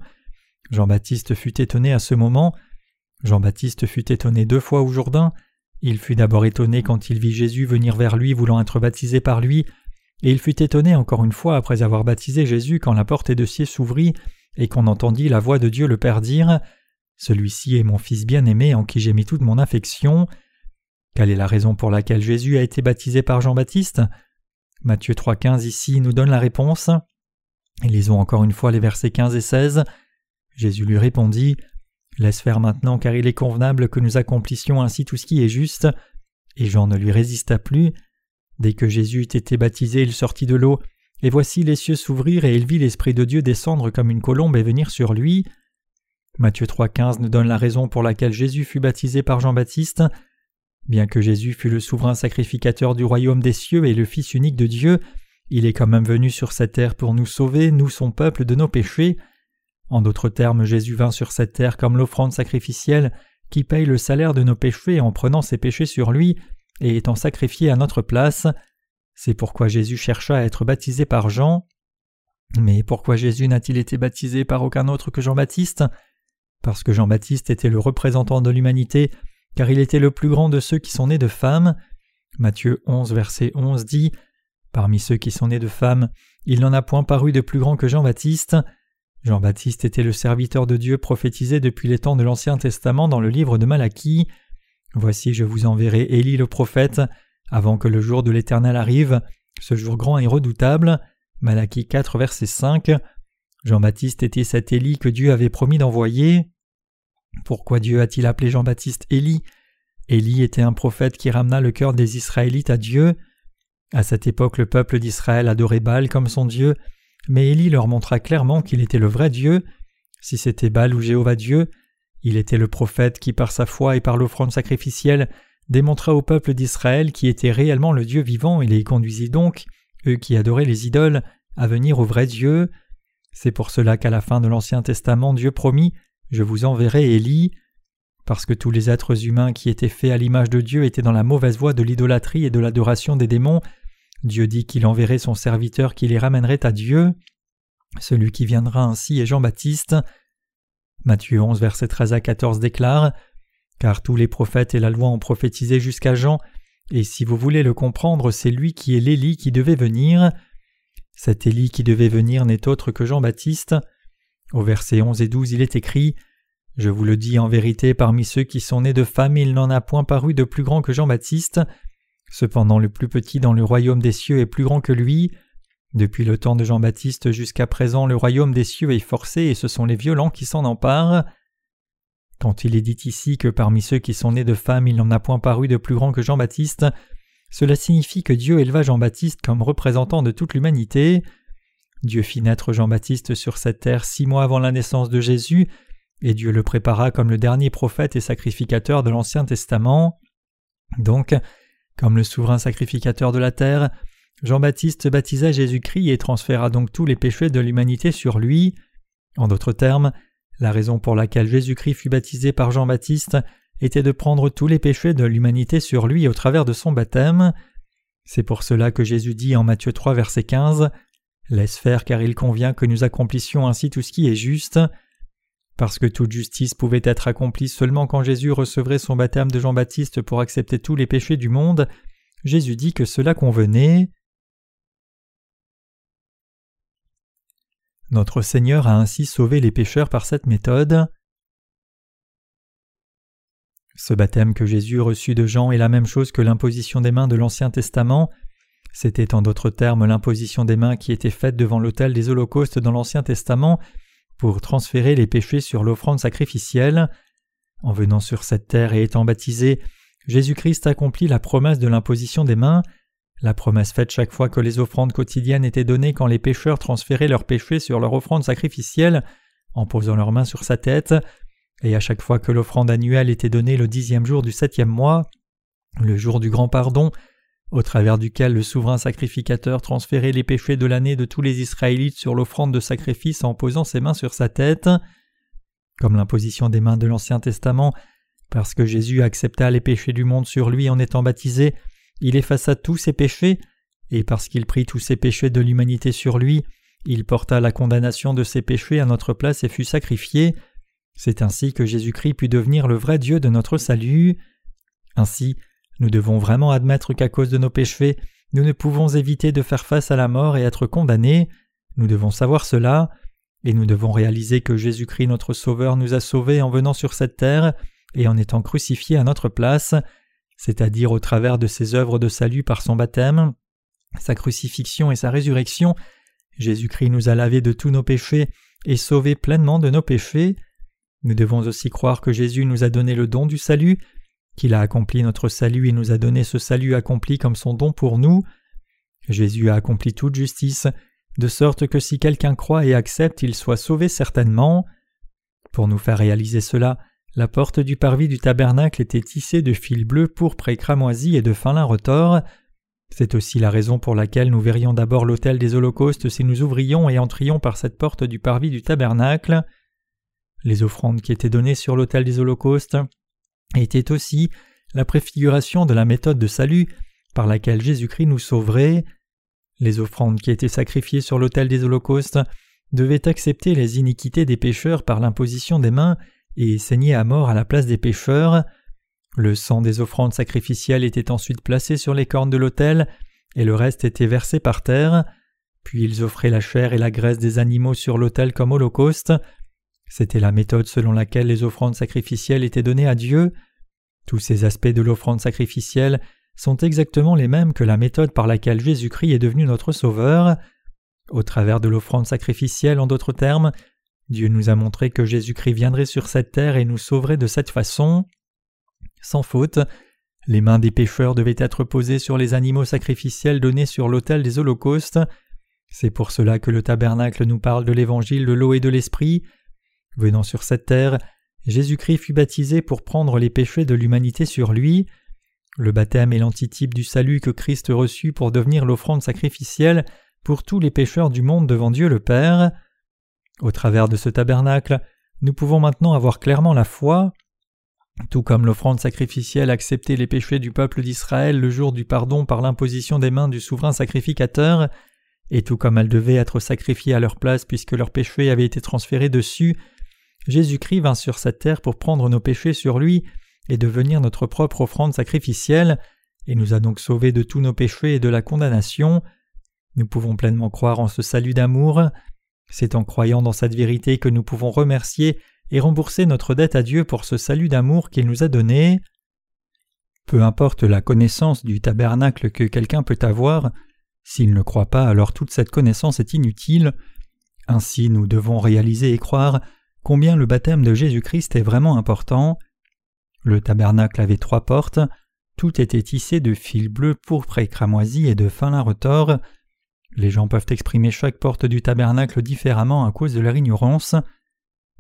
Jean-Baptiste fut étonné à ce moment. Jean-Baptiste fut étonné deux fois au Jourdain. Il fut d'abord étonné quand il vit Jésus venir vers lui voulant être baptisé par lui, et il fut étonné encore une fois après avoir baptisé Jésus quand la porte des cieux s'ouvrit et qu'on entendit la voix de Dieu le Père dire Celui-ci est mon Fils bien-aimé en qui j'ai mis toute mon affection. Quelle est la raison pour laquelle Jésus a été baptisé par Jean-Baptiste? Matthieu 3,15 ici nous donne la réponse. Lisons encore une fois les versets 15 et 16. Jésus lui répondit Laisse faire maintenant, car il est convenable que nous accomplissions ainsi tout ce qui est juste. Et Jean ne lui résista plus. Dès que Jésus eut été baptisé, il sortit de l'eau, et voici les cieux s'ouvrir, et il vit l'Esprit de Dieu descendre comme une colombe et venir sur lui. Matthieu 3,15 nous donne la raison pour laquelle Jésus fut baptisé par Jean-Baptiste. Bien que Jésus fût le souverain sacrificateur du royaume des cieux et le Fils unique de Dieu, il est quand même venu sur cette terre pour nous sauver, nous son peuple, de nos péchés. En d'autres termes, Jésus vint sur cette terre comme l'offrande sacrificielle qui paye le salaire de nos péchés en prenant ses péchés sur lui et étant sacrifié à notre place. C'est pourquoi Jésus chercha à être baptisé par Jean. Mais pourquoi Jésus n'a-t-il été baptisé par aucun autre que Jean-Baptiste? Parce que Jean-Baptiste était le représentant de l'humanité, car il était le plus grand de ceux qui sont nés de femmes. Matthieu 11, verset 11 dit Parmi ceux qui sont nés de femmes, il n'en a point paru de plus grand que Jean-Baptiste. Jean-Baptiste était le serviteur de Dieu prophétisé depuis les temps de l'Ancien Testament dans le livre de Malachie. Voici je vous enverrai Élie le prophète, avant que le jour de l'Éternel arrive, ce jour grand et redoutable. Malachie 4, verset 5. Jean-Baptiste était cet Élie que Dieu avait promis d'envoyer. Pourquoi Dieu a-t-il appelé Jean-Baptiste Élie? Élie était un prophète qui ramena le cœur des Israélites à Dieu. À cette époque, le peuple d'Israël adorait Baal comme son Dieu, mais Élie leur montra clairement qu'il était le vrai Dieu. Si c'était Baal ou Jéhovah Dieu, il était le prophète qui, par sa foi et par l'offrande sacrificielle, démontra au peuple d'Israël qui était réellement le Dieu vivant et les conduisit donc, eux qui adoraient les idoles, à venir au vrai Dieu. C'est pour cela qu'à la fin de l'Ancien Testament Dieu promit Je vous enverrai Élie. Parce que tous les êtres humains qui étaient faits à l'image de Dieu étaient dans la mauvaise voie de l'idolâtrie et de l'adoration des démons, Dieu dit qu'il enverrait son serviteur qui les ramènerait à Dieu. Celui qui viendra ainsi est Jean-Baptiste. Matthieu 11, verset 13 à 14 déclare Car tous les prophètes et la loi ont prophétisé jusqu'à Jean, et si vous voulez le comprendre, c'est lui qui est l'Élie qui devait venir. Cet Élie qui devait venir n'est autre que Jean-Baptiste. Au verset 11 et 12, il est écrit je vous le dis en vérité, parmi ceux qui sont nés de femmes, il n'en a point paru de plus grand que Jean-Baptiste. Cependant le plus petit dans le royaume des cieux est plus grand que lui. Depuis le temps de Jean-Baptiste jusqu'à présent, le royaume des cieux est forcé et ce sont les violents qui s'en emparent. Quand il est dit ici que parmi ceux qui sont nés de femmes il n'en a point paru de plus grand que Jean-Baptiste, cela signifie que Dieu éleva Jean-Baptiste comme représentant de toute l'humanité. Dieu fit naître Jean-Baptiste sur cette terre six mois avant la naissance de Jésus, et Dieu le prépara comme le dernier prophète et sacrificateur de l'Ancien Testament. Donc, comme le souverain sacrificateur de la terre, Jean-Baptiste baptisa Jésus-Christ et transféra donc tous les péchés de l'humanité sur lui. En d'autres termes, la raison pour laquelle Jésus-Christ fut baptisé par Jean-Baptiste était de prendre tous les péchés de l'humanité sur lui au travers de son baptême. C'est pour cela que Jésus dit en Matthieu 3 verset 15 Laisse faire car il convient que nous accomplissions ainsi tout ce qui est juste. Parce que toute justice pouvait être accomplie seulement quand Jésus recevrait son baptême de Jean-Baptiste pour accepter tous les péchés du monde, Jésus dit que cela convenait. Notre Seigneur a ainsi sauvé les pécheurs par cette méthode. Ce baptême que Jésus reçut de Jean est la même chose que l'imposition des mains de l'Ancien Testament. C'était en d'autres termes l'imposition des mains qui était faite devant l'autel des holocaustes dans l'Ancien Testament pour transférer les péchés sur l'offrande sacrificielle. En venant sur cette terre et étant baptisé, Jésus-Christ accomplit la promesse de l'imposition des mains, la promesse faite chaque fois que les offrandes quotidiennes étaient données quand les pécheurs transféraient leurs péchés sur leur offrande sacrificielle en posant leurs mains sur sa tête, et à chaque fois que l'offrande annuelle était donnée le dixième jour du septième mois, le jour du grand pardon, au travers duquel le souverain sacrificateur transférait les péchés de l'année de tous les Israélites sur l'offrande de sacrifice en posant ses mains sur sa tête. Comme l'imposition des mains de l'Ancien Testament, parce que Jésus accepta les péchés du monde sur lui en étant baptisé, il effaça tous ses péchés, et parce qu'il prit tous ses péchés de l'humanité sur lui, il porta la condamnation de ses péchés à notre place et fut sacrifié. C'est ainsi que Jésus-Christ put devenir le vrai Dieu de notre salut. Ainsi, nous devons vraiment admettre qu'à cause de nos péchés, nous ne pouvons éviter de faire face à la mort et être condamnés. Nous devons savoir cela. et nous devons réaliser que Jésus-Christ notre Sauveur nous a sauvés en venant sur cette terre et en étant crucifié à notre place, c'est-à-dire au travers de ses œuvres de salut par son baptême, sa crucifixion et sa résurrection, Jésus-Christ nous a lavés de tous nos péchés et sauvés pleinement de nos péchés. Nous devons aussi croire que Jésus nous a donné le don du salut, qu'il a accompli notre salut et nous a donné ce salut accompli comme son don pour nous. Jésus a accompli toute justice, de sorte que si quelqu'un croit et accepte, il soit sauvé certainement. Pour nous faire réaliser cela, la porte du parvis du tabernacle était tissée de fils bleus, pourpres et cramoisis et de fin lin retors. C'est aussi la raison pour laquelle nous verrions d'abord l'autel des holocaustes si nous ouvrions et entrions par cette porte du parvis du tabernacle. Les offrandes qui étaient données sur l'autel des holocaustes étaient aussi la préfiguration de la méthode de salut par laquelle Jésus-Christ nous sauverait. Les offrandes qui étaient sacrifiées sur l'autel des holocaustes devaient accepter les iniquités des pécheurs par l'imposition des mains et saigner à mort à la place des pécheurs. Le sang des offrandes sacrificielles était ensuite placé sur les cornes de l'autel, et le reste était versé par terre. Puis ils offraient la chair et la graisse des animaux sur l'autel comme holocauste. C'était la méthode selon laquelle les offrandes sacrificielles étaient données à Dieu. Tous ces aspects de l'offrande sacrificielle sont exactement les mêmes que la méthode par laquelle Jésus-Christ est devenu notre Sauveur. Au travers de l'offrande sacrificielle, en d'autres termes, Dieu nous a montré que Jésus-Christ viendrait sur cette terre et nous sauverait de cette façon. Sans faute, les mains des pécheurs devaient être posées sur les animaux sacrificiels donnés sur l'autel des holocaustes. C'est pour cela que le tabernacle nous parle de l'évangile de l'eau et de l'esprit. Venant sur cette terre, Jésus-Christ fut baptisé pour prendre les péchés de l'humanité sur lui. Le baptême est l'antitype du salut que Christ reçut pour devenir l'offrande sacrificielle pour tous les pécheurs du monde devant Dieu le Père. Au travers de ce tabernacle, nous pouvons maintenant avoir clairement la foi. Tout comme l'offrande sacrificielle acceptait les péchés du peuple d'Israël le jour du pardon par l'imposition des mains du souverain sacrificateur, et tout comme elle devait être sacrifiée à leur place puisque leurs péchés avaient été transférés dessus, Jésus-Christ vint sur cette terre pour prendre nos péchés sur lui et devenir notre propre offrande sacrificielle, et nous a donc sauvés de tous nos péchés et de la condamnation. Nous pouvons pleinement croire en ce salut d'amour. C'est en croyant dans cette vérité que nous pouvons remercier et rembourser notre dette à Dieu pour ce salut d'amour qu'il nous a donné. Peu importe la connaissance du tabernacle que quelqu'un peut avoir, s'il ne croit pas, alors toute cette connaissance est inutile. Ainsi nous devons réaliser et croire combien le baptême de Jésus-Christ est vraiment important. Le tabernacle avait trois portes, tout était tissé de fils bleus, pourpres et cramoisis et de fin lin retors. Les gens peuvent exprimer chaque porte du tabernacle différemment à cause de leur ignorance.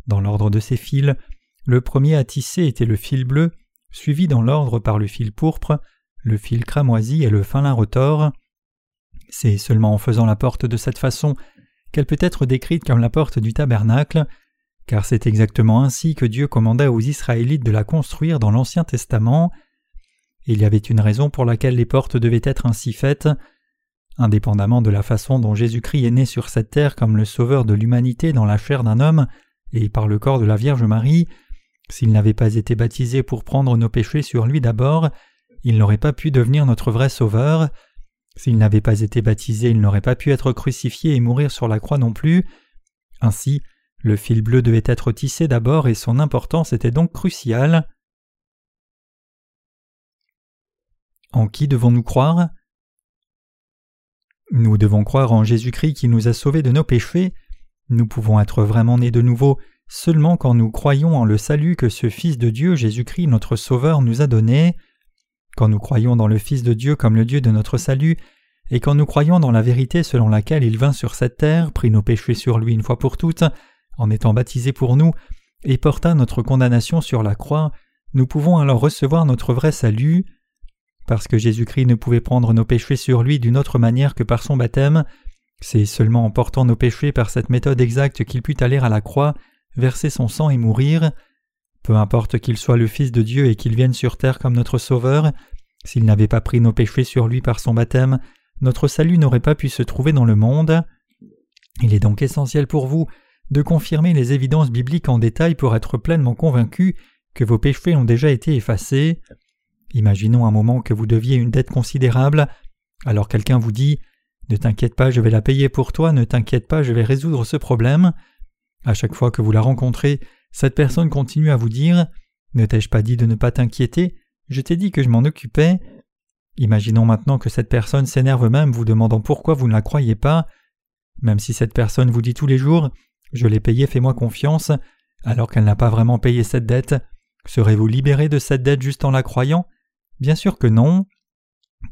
Dans l'ordre de ces fils, le premier à tisser était le fil bleu, suivi dans l'ordre par le fil pourpre, le fil cramoisi et le fin lin retors. C'est seulement en faisant la porte de cette façon qu'elle peut être décrite comme la porte du tabernacle, car c'est exactement ainsi que Dieu commanda aux Israélites de la construire dans l'Ancien Testament. Il y avait une raison pour laquelle les portes devaient être ainsi faites. Indépendamment de la façon dont Jésus-Christ est né sur cette terre comme le sauveur de l'humanité dans la chair d'un homme et par le corps de la Vierge Marie, s'il n'avait pas été baptisé pour prendre nos péchés sur lui d'abord, il n'aurait pas pu devenir notre vrai sauveur. S'il n'avait pas été baptisé, il n'aurait pas pu être crucifié et mourir sur la croix non plus. Ainsi, le fil bleu devait être tissé d'abord et son importance était donc cruciale. En qui devons-nous croire? Nous devons croire en Jésus-Christ qui nous a sauvés de nos péchés. Nous pouvons être vraiment nés de nouveau seulement quand nous croyons en le salut que ce Fils de Dieu, Jésus-Christ notre Sauveur, nous a donné. Quand nous croyons dans le Fils de Dieu comme le Dieu de notre salut, et quand nous croyons dans la vérité selon laquelle il vint sur cette terre, prit nos péchés sur lui une fois pour toutes, en étant baptisé pour nous, et porta notre condamnation sur la croix, nous pouvons alors recevoir notre vrai salut. Parce que Jésus-Christ ne pouvait prendre nos péchés sur lui d'une autre manière que par son baptême, c'est seulement en portant nos péchés par cette méthode exacte qu'il put aller à la croix, verser son sang et mourir. Peu importe qu'il soit le Fils de Dieu et qu'il vienne sur terre comme notre Sauveur, s'il n'avait pas pris nos péchés sur lui par son baptême, notre salut n'aurait pas pu se trouver dans le monde. Il est donc essentiel pour vous de confirmer les évidences bibliques en détail pour être pleinement convaincu que vos péchés ont déjà été effacés. Imaginons un moment que vous deviez une dette considérable, alors quelqu'un vous dit Ne t'inquiète pas, je vais la payer pour toi, ne t'inquiète pas, je vais résoudre ce problème. À chaque fois que vous la rencontrez, cette personne continue à vous dire Ne t'ai-je pas dit de ne pas t'inquiéter? Je t'ai dit que je m'en occupais. Imaginons maintenant que cette personne s'énerve même vous demandant pourquoi vous ne la croyez pas. Même si cette personne vous dit tous les jours Je l'ai payé, fais-moi confiance, alors qu'elle n'a pas vraiment payé cette dette, serez-vous libéré de cette dette juste en la croyant? Bien sûr que non.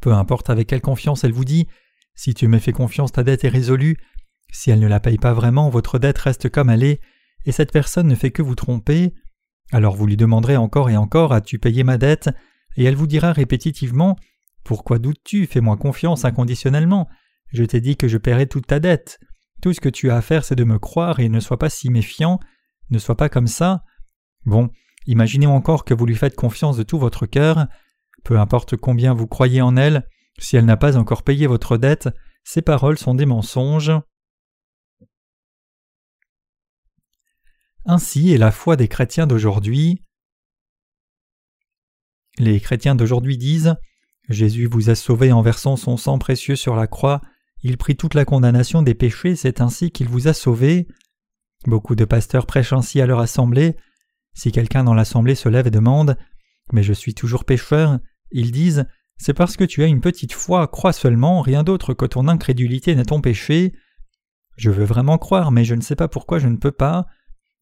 Peu importe avec quelle confiance elle vous dit Si tu me fais confiance, ta dette est résolue. Si elle ne la paye pas vraiment, votre dette reste comme elle est, et cette personne ne fait que vous tromper. Alors vous lui demanderez encore et encore As-tu payé ma dette? Et elle vous dira répétitivement Pourquoi doutes-tu? Fais-moi confiance inconditionnellement. Je t'ai dit que je paierai toute ta dette. Tout ce que tu as à faire, c'est de me croire et ne sois pas si méfiant. Ne sois pas comme ça. Bon, imaginez encore que vous lui faites confiance de tout votre cœur. Peu importe combien vous croyez en elle, si elle n'a pas encore payé votre dette, ces paroles sont des mensonges. Ainsi est la foi des chrétiens d'aujourd'hui. Les chrétiens d'aujourd'hui disent Jésus vous a sauvé en versant son sang précieux sur la croix, il prit toute la condamnation des péchés, c'est ainsi qu'il vous a sauvé. Beaucoup de pasteurs prêchent ainsi à leur assemblée. Si quelqu'un dans l'assemblée se lève et demande Mais je suis toujours pécheur, ils disent C'est parce que tu as une petite foi, crois seulement, rien d'autre que ton incrédulité n'est ton péché. Je veux vraiment croire, mais je ne sais pas pourquoi je ne peux pas.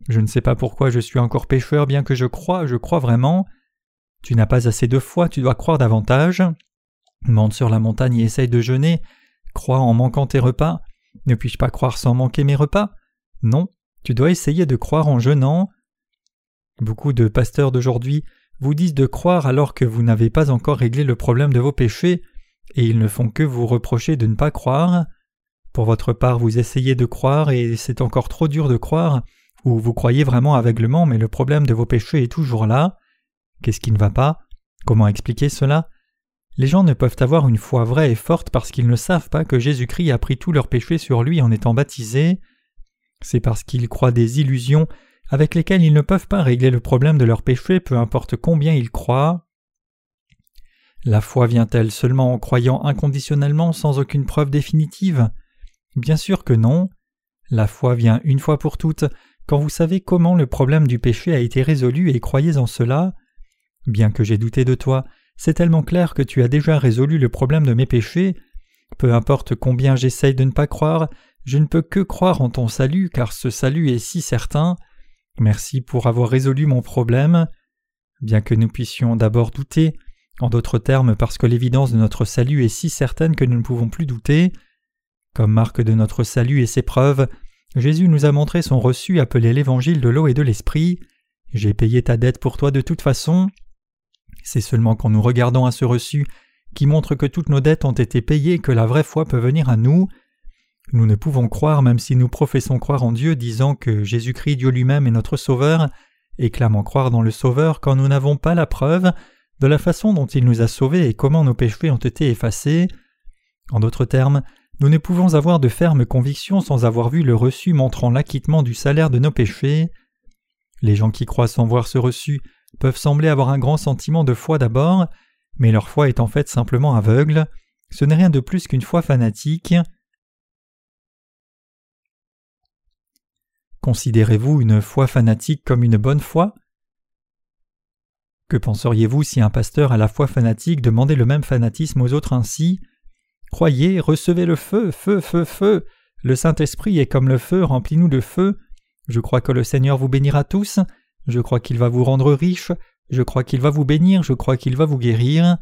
Je ne sais pas pourquoi je suis encore pécheur, bien que je crois, je crois vraiment. Tu n'as pas assez de foi, tu dois croire davantage. Monte sur la montagne et essaye de jeûner. Crois en manquant tes repas. Ne puis-je pas croire sans manquer mes repas? Non, tu dois essayer de croire en jeûnant. Beaucoup de pasteurs d'aujourd'hui vous disent de croire alors que vous n'avez pas encore réglé le problème de vos péchés, et ils ne font que vous reprocher de ne pas croire. Pour votre part, vous essayez de croire et c'est encore trop dur de croire, ou vous croyez vraiment aveuglement mais le problème de vos péchés est toujours là. Qu'est-ce qui ne va pas? Comment expliquer cela? Les gens ne peuvent avoir une foi vraie et forte parce qu'ils ne savent pas que Jésus-Christ a pris tous leurs péchés sur lui en étant baptisé. C'est parce qu'ils croient des illusions avec lesquelles ils ne peuvent pas régler le problème de leurs péchés peu importe combien ils croient. La foi vient-elle seulement en croyant inconditionnellement sans aucune preuve définitive? Bien sûr que non. La foi vient une fois pour toutes quand vous savez comment le problème du péché a été résolu et croyez en cela. Bien que j'ai douté de toi, c'est tellement clair que tu as déjà résolu le problème de mes péchés. Peu importe combien j'essaye de ne pas croire, je ne peux que croire en ton salut car ce salut est si certain. Merci pour avoir résolu mon problème. Bien que nous puissions d'abord douter, en d'autres termes parce que l'évidence de notre salut est si certaine que nous ne pouvons plus douter, comme marque de notre salut et ses preuves, Jésus nous a montré son reçu appelé l'évangile de l'eau et de l'esprit. J'ai payé ta dette pour toi de toute façon. C'est seulement quand nous regardons à ce reçu qui montre que toutes nos dettes ont été payées que la vraie foi peut venir à nous. Nous ne pouvons croire même si nous professons croire en Dieu disant que Jésus-Christ Dieu lui-même est notre Sauveur, et clamant croire dans le Sauveur quand nous n'avons pas la preuve de la façon dont il nous a sauvés et comment nos péchés ont été effacés. En d'autres termes, nous ne pouvons avoir de fermes convictions sans avoir vu le reçu montrant l'acquittement du salaire de nos péchés. Les gens qui croient sans voir ce reçu peuvent sembler avoir un grand sentiment de foi d'abord, mais leur foi est en fait simplement aveugle, ce n'est rien de plus qu'une foi fanatique. Considérez-vous une foi fanatique comme une bonne foi? Que penseriez-vous si un pasteur à la foi fanatique demandait le même fanatisme aux autres ainsi? Croyez, recevez le feu, feu, feu, feu. Le Saint-Esprit est comme le feu, remplis-nous de feu. Je crois que le Seigneur vous bénira tous. Je crois qu'il va vous rendre riche. Je crois qu'il va vous bénir. Je crois qu'il va vous guérir.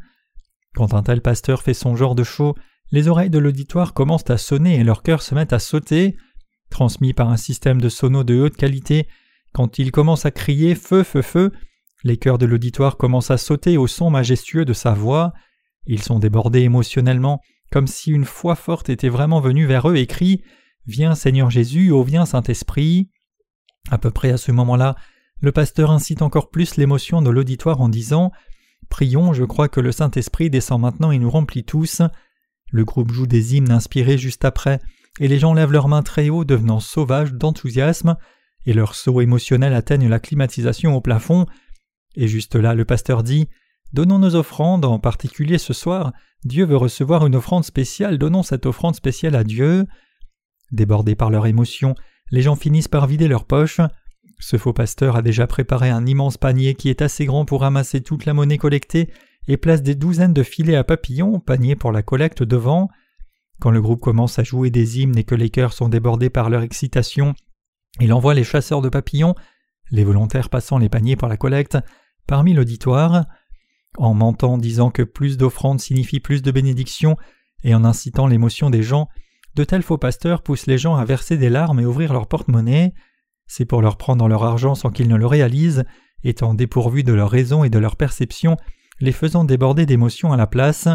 Quand un tel pasteur fait son genre de show, les oreilles de l'auditoire commencent à sonner et leur cœur se met à sauter. Transmis par un système de sonos de haute qualité, quand il commence à crier feu, feu, feu, les cœurs de l'auditoire commencent à sauter au son majestueux de sa voix. Ils sont débordés émotionnellement comme si une foi forte était vraiment venue vers eux et crie Viens Seigneur Jésus, ô viens Saint-Esprit. À peu près à ce moment-là, le pasteur incite encore plus l'émotion de l'auditoire en disant Prions, je crois que le Saint-Esprit descend maintenant et nous remplit tous. Le groupe joue des hymnes inspirés juste après, et les gens lèvent leurs mains très haut, devenant sauvages d'enthousiasme, et leurs sauts émotionnels atteignent la climatisation au plafond. Et juste là, le pasteur dit Donnons nos offrandes, en particulier ce soir, Dieu veut recevoir une offrande spéciale, donnons cette offrande spéciale à Dieu. Débordés par leur émotion, les gens finissent par vider leurs poches. Ce faux pasteur a déjà préparé un immense panier qui est assez grand pour ramasser toute la monnaie collectée et place des douzaines de filets à papillons, paniers pour la collecte devant. Quand le groupe commence à jouer des hymnes et que les cœurs sont débordés par leur excitation, il envoie les chasseurs de papillons, les volontaires passant les paniers pour la collecte, parmi l'auditoire, en mentant disant que plus d'offrandes signifie plus de bénédictions et en incitant l'émotion des gens, de tels faux pasteurs poussent les gens à verser des larmes et ouvrir leur porte-monnaie. C'est pour leur prendre leur argent sans qu'ils ne le réalisent, étant dépourvus de leur raison et de leur perception, les faisant déborder d'émotions à la place.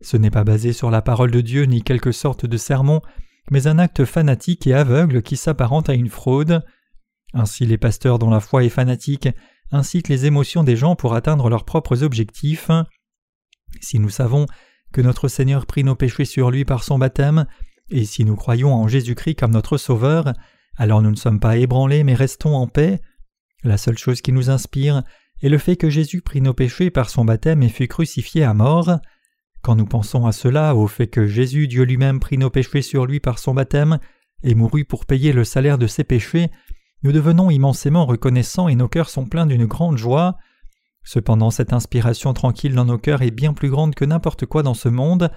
Ce n'est pas basé sur la parole de Dieu ni quelque sorte de sermon, mais un acte fanatique et aveugle qui s'apparente à une fraude. Ainsi les pasteurs dont la foi est fanatique incitent les émotions des gens pour atteindre leurs propres objectifs. Si nous savons que notre Seigneur prit nos péchés sur lui par son baptême, et si nous croyons en Jésus-Christ comme notre Sauveur, alors nous ne sommes pas ébranlés mais restons en paix. La seule chose qui nous inspire est le fait que Jésus prit nos péchés par son baptême et fut crucifié à mort. Quand nous pensons à cela, au fait que Jésus, Dieu lui-même, prit nos péchés sur lui par son baptême et mourut pour payer le salaire de ses péchés, nous devenons immensément reconnaissants et nos cœurs sont pleins d'une grande joie. Cependant, cette inspiration tranquille dans nos cœurs est bien plus grande que n'importe quoi dans ce monde,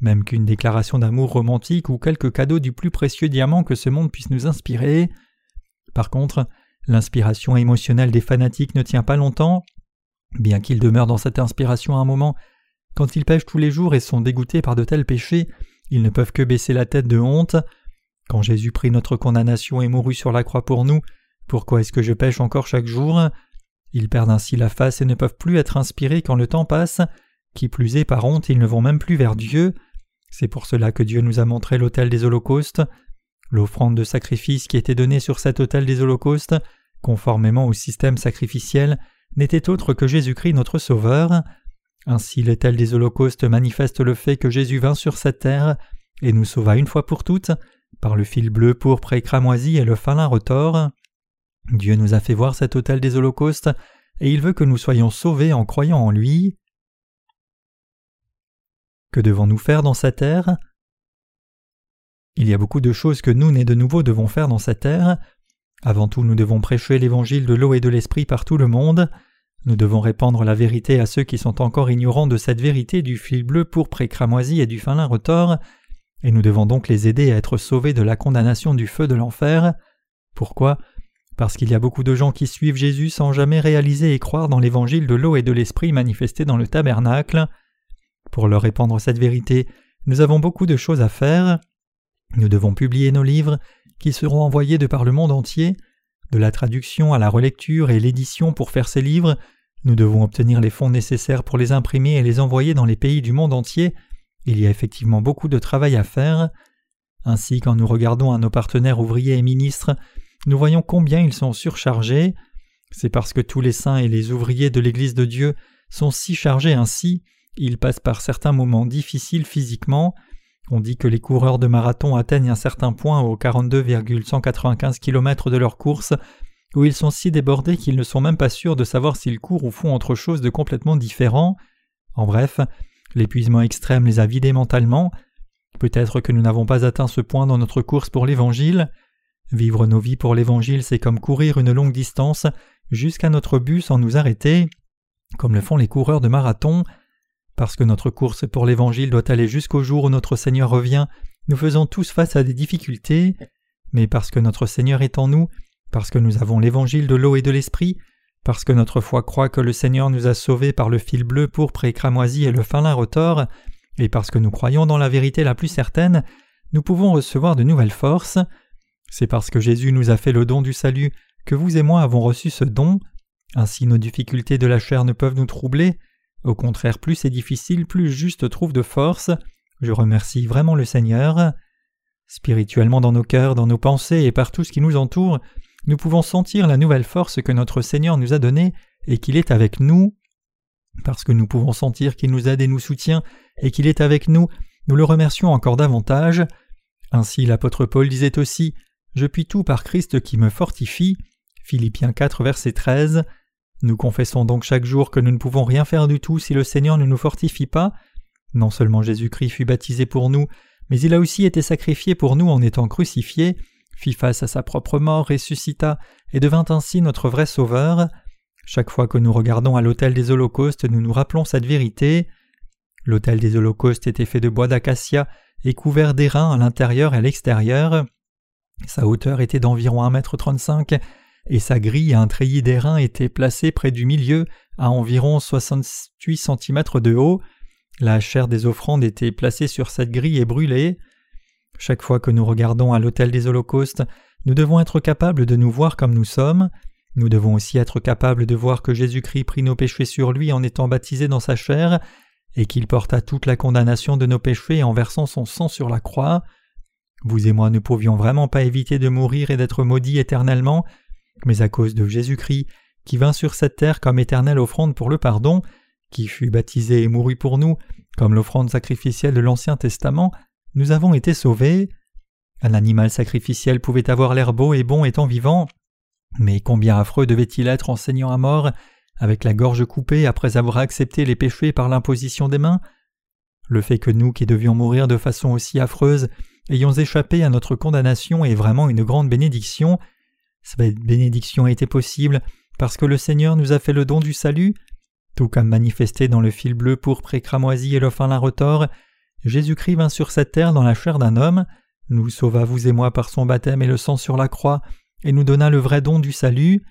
même qu'une déclaration d'amour romantique ou quelque cadeau du plus précieux diamant que ce monde puisse nous inspirer. Par contre, l'inspiration émotionnelle des fanatiques ne tient pas longtemps. Bien qu'ils demeurent dans cette inspiration un moment, quand ils pêchent tous les jours et sont dégoûtés par de tels péchés, ils ne peuvent que baisser la tête de honte. Quand Jésus prit notre condamnation et mourut sur la croix pour nous, pourquoi est-ce que je pêche encore chaque jour? Ils perdent ainsi la face et ne peuvent plus être inspirés quand le temps passe. Qui plus est, par honte, ils ne vont même plus vers Dieu. C'est pour cela que Dieu nous a montré l'autel des holocaustes. L'offrande de sacrifice qui était donnée sur cet autel des holocaustes, conformément au système sacrificiel, n'était autre que Jésus-Christ notre Sauveur. Ainsi l'autel des holocaustes manifeste le fait que Jésus vint sur cette terre et nous sauva une fois pour toutes par le fil bleu pourpre et cramoisi et le fin retors. Dieu nous a fait voir cet autel des holocaustes et il veut que nous soyons sauvés en croyant en lui. Que devons-nous faire dans cette terre Il y a beaucoup de choses que nous, nés de nouveau, devons faire dans cette terre. Avant tout, nous devons prêcher l'évangile de l'eau et de l'esprit par tout le monde. Nous devons répandre la vérité à ceux qui sont encore ignorants de cette vérité du fil bleu pourpre et cramoisi et du fin lin retors, et nous devons donc les aider à être sauvés de la condamnation du feu de l'enfer. Pourquoi? Parce qu'il y a beaucoup de gens qui suivent Jésus sans jamais réaliser et croire dans l'évangile de l'eau et de l'esprit manifesté dans le tabernacle. Pour leur répandre cette vérité, nous avons beaucoup de choses à faire. Nous devons publier nos livres, qui seront envoyés de par le monde entier, de la traduction à la relecture et l'édition pour faire ces livres, nous devons obtenir les fonds nécessaires pour les imprimer et les envoyer dans les pays du monde entier. Il y a effectivement beaucoup de travail à faire. Ainsi, quand nous regardons à nos partenaires ouvriers et ministres, nous voyons combien ils sont surchargés. C'est parce que tous les saints et les ouvriers de l'Église de Dieu sont si chargés ainsi, ils passent par certains moments difficiles physiquement. On dit que les coureurs de marathon atteignent un certain point aux 42,195 km de leur course où ils sont si débordés qu'ils ne sont même pas sûrs de savoir s'ils courent ou font autre chose de complètement différent. En bref, l'épuisement extrême les a vidés mentalement. Peut-être que nous n'avons pas atteint ce point dans notre course pour l'Évangile. Vivre nos vies pour l'Évangile, c'est comme courir une longue distance jusqu'à notre but sans nous arrêter, comme le font les coureurs de marathon. Parce que notre course pour l'Évangile doit aller jusqu'au jour où notre Seigneur revient, nous faisons tous face à des difficultés, mais parce que notre Seigneur est en nous, parce que nous avons l'Évangile de l'eau et de l'Esprit, parce que notre foi croit que le Seigneur nous a sauvés par le fil bleu pourpre et cramoisi et le fin lin retors, et parce que nous croyons dans la vérité la plus certaine, nous pouvons recevoir de nouvelles forces. C'est parce que Jésus nous a fait le don du salut que vous et moi avons reçu ce don. Ainsi nos difficultés de la chair ne peuvent nous troubler, au contraire, plus c'est difficile, plus juste trouve de force. Je remercie vraiment le Seigneur. Spirituellement dans nos cœurs, dans nos pensées et par tout ce qui nous entoure, nous pouvons sentir la nouvelle force que notre Seigneur nous a donnée et qu'il est avec nous. Parce que nous pouvons sentir qu'il nous aide et nous soutient et qu'il est avec nous, nous le remercions encore davantage. Ainsi l'apôtre Paul disait aussi Je puis tout par Christ qui me fortifie. Philippiens 4, verset 13. Nous confessons donc chaque jour que nous ne pouvons rien faire du tout si le Seigneur ne nous fortifie pas. Non seulement Jésus-Christ fut baptisé pour nous, mais il a aussi été sacrifié pour nous en étant crucifié. fit face à sa propre mort, ressuscita et devint ainsi notre vrai Sauveur. Chaque fois que nous regardons à l'autel des holocaustes, nous nous rappelons cette vérité. L'autel des holocaustes était fait de bois d'acacia et couvert d'airain à l'intérieur et à l'extérieur. Sa hauteur était d'environ un mètre trente-cinq et sa grille à un treillis d'airain était placée près du milieu à environ soixante-huit centimètres de haut. La chair des offrandes était placée sur cette grille et brûlée. Chaque fois que nous regardons à l'autel des holocaustes, nous devons être capables de nous voir comme nous sommes. Nous devons aussi être capables de voir que Jésus-Christ prit nos péchés sur lui en étant baptisé dans sa chair, et qu'il porta toute la condamnation de nos péchés en versant son sang sur la croix. Vous et moi ne pouvions vraiment pas éviter de mourir et d'être maudits éternellement, mais à cause de Jésus-Christ, qui vint sur cette terre comme éternelle offrande pour le pardon, qui fut baptisé et mourut pour nous, comme l'offrande sacrificielle de l'Ancien Testament, nous avons été sauvés. Un animal sacrificiel pouvait avoir l'air beau et bon étant vivant, mais combien affreux devait-il être en saignant à mort, avec la gorge coupée après avoir accepté les péchés par l'imposition des mains Le fait que nous qui devions mourir de façon aussi affreuse ayons échappé à notre condamnation est vraiment une grande bénédiction. Cette bénédiction a été possible parce que le Seigneur nous a fait le don du salut, tout comme manifesté dans le fil bleu pourpre et cramoisi et le fin retors, Jésus-Christ vint sur cette terre dans la chair d'un homme, nous sauva vous et moi par son baptême et le sang sur la croix, et nous donna le vrai don du salut.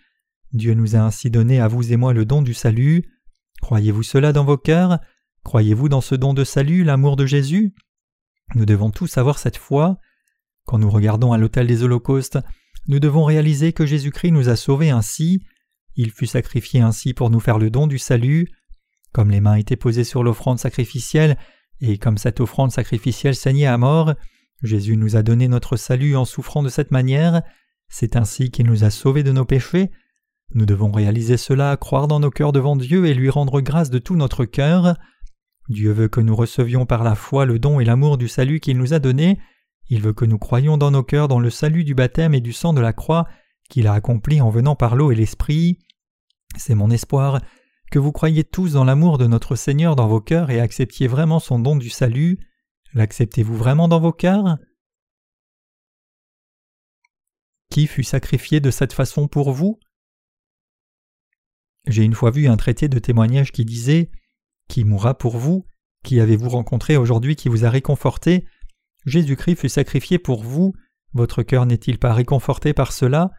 Dieu nous a ainsi donné à vous et moi le don du salut. Croyez-vous cela dans vos cœurs? Croyez-vous dans ce don de salut, l'amour de Jésus? Nous devons tous avoir cette foi. Quand nous regardons à l'autel des holocaustes, nous devons réaliser que Jésus-Christ nous a sauvés ainsi. Il fut sacrifié ainsi pour nous faire le don du salut. Comme les mains étaient posées sur l'offrande sacrificielle, et comme cette offrande sacrificielle saignait à mort, Jésus nous a donné notre salut en souffrant de cette manière, c'est ainsi qu'il nous a sauvés de nos péchés. Nous devons réaliser cela, croire dans nos cœurs devant Dieu et lui rendre grâce de tout notre cœur. Dieu veut que nous recevions par la foi le don et l'amour du salut qu'il nous a donné. Il veut que nous croyions dans nos cœurs dans le salut du baptême et du sang de la croix qu'il a accompli en venant par l'eau et l'esprit. C'est mon espoir que vous croyiez tous dans l'amour de notre Seigneur dans vos cœurs et acceptiez vraiment son don du salut. L'acceptez-vous vraiment dans vos cœurs? Qui fut sacrifié de cette façon pour vous? J'ai une fois vu un traité de témoignage qui disait Qui mourra pour vous? Qui avez-vous rencontré aujourd'hui qui vous a réconforté? Jésus-Christ fut sacrifié pour vous. Votre cœur n'est-il pas réconforté par cela?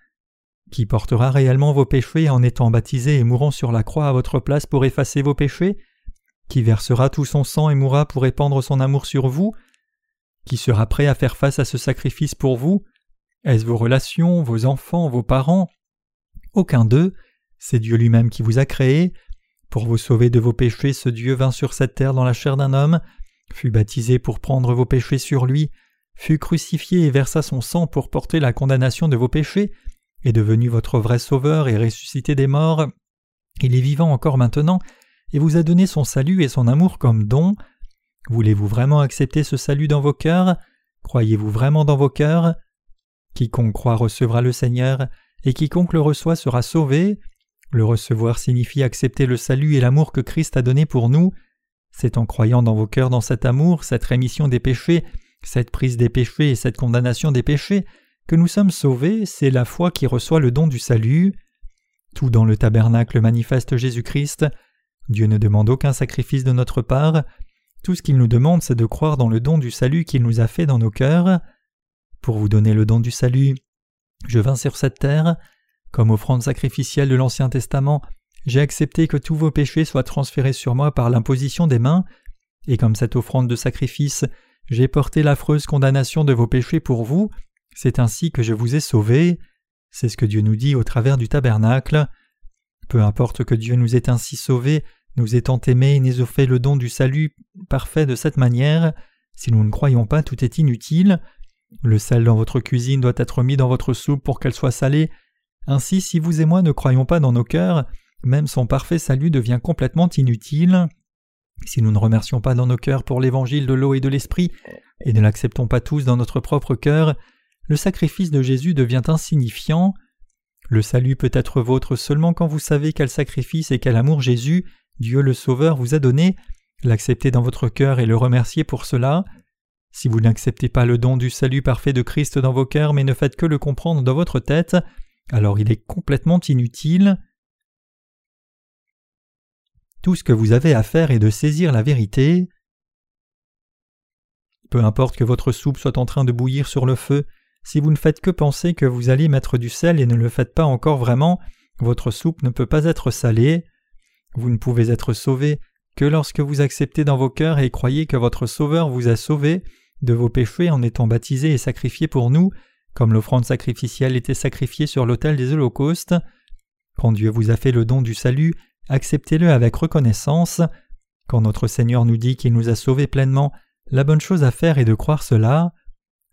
Qui portera réellement vos péchés en étant baptisé et mourant sur la croix à votre place pour effacer vos péchés? Qui versera tout son sang et mourra pour répandre son amour sur vous? Qui sera prêt à faire face à ce sacrifice pour vous? Est-ce vos relations, vos enfants, vos parents? Aucun d'eux, c'est Dieu lui-même qui vous a créé. Pour vous sauver de vos péchés, ce Dieu vint sur cette terre dans la chair d'un homme, fut baptisé pour prendre vos péchés sur lui, fut crucifié et versa son sang pour porter la condamnation de vos péchés, est devenu votre vrai sauveur et ressuscité des morts, il est vivant encore maintenant et vous a donné son salut et son amour comme don. Voulez-vous vraiment accepter ce salut dans vos cœurs? Croyez-vous vraiment dans vos cœurs? Quiconque croit recevra le Seigneur, et quiconque le reçoit sera sauvé. Le recevoir signifie accepter le salut et l'amour que Christ a donné pour nous. C'est en croyant dans vos cœurs dans cet amour, cette rémission des péchés, cette prise des péchés et cette condamnation des péchés que nous sommes sauvés, c'est la foi qui reçoit le don du salut. Tout dans le tabernacle manifeste Jésus-Christ. Dieu ne demande aucun sacrifice de notre part. Tout ce qu'il nous demande, c'est de croire dans le don du salut qu'il nous a fait dans nos cœurs. Pour vous donner le don du salut, je vins sur cette terre. Comme offrande sacrificielle de l'Ancien Testament, j'ai accepté que tous vos péchés soient transférés sur moi par l'imposition des mains, et comme cette offrande de sacrifice, j'ai porté l'affreuse condamnation de vos péchés pour vous, c'est ainsi que je vous ai sauvés. C'est ce que Dieu nous dit au travers du tabernacle. Peu importe que Dieu nous ait ainsi sauvés, nous étant aimés et nous ait fait le don du salut parfait de cette manière, si nous ne croyons pas, tout est inutile. Le sel dans votre cuisine doit être mis dans votre soupe pour qu'elle soit salée. Ainsi, si vous et moi ne croyons pas dans nos cœurs, même son parfait salut devient complètement inutile. Si nous ne remercions pas dans nos cœurs pour l'évangile de l'eau et de l'esprit, et ne l'acceptons pas tous dans notre propre cœur, le sacrifice de Jésus devient insignifiant. Le salut peut être vôtre seulement quand vous savez quel sacrifice et quel amour Jésus, Dieu le Sauveur, vous a donné, l'accepter dans votre cœur et le remercier pour cela. Si vous n'acceptez pas le don du salut parfait de Christ dans vos cœurs mais ne faites que le comprendre dans votre tête, alors il est complètement inutile. Tout ce que vous avez à faire est de saisir la vérité. Peu importe que votre soupe soit en train de bouillir sur le feu, si vous ne faites que penser que vous allez mettre du sel et ne le faites pas encore vraiment, votre soupe ne peut pas être salée. Vous ne pouvez être sauvé que lorsque vous acceptez dans vos cœurs et croyez que votre Sauveur vous a sauvé de vos péchés en étant baptisé et sacrifié pour nous, comme l'offrande sacrificielle était sacrifiée sur l'autel des holocaustes. Quand Dieu vous a fait le don du salut, acceptez-le avec reconnaissance. Quand notre Seigneur nous dit qu'il nous a sauvés pleinement, la bonne chose à faire est de croire cela.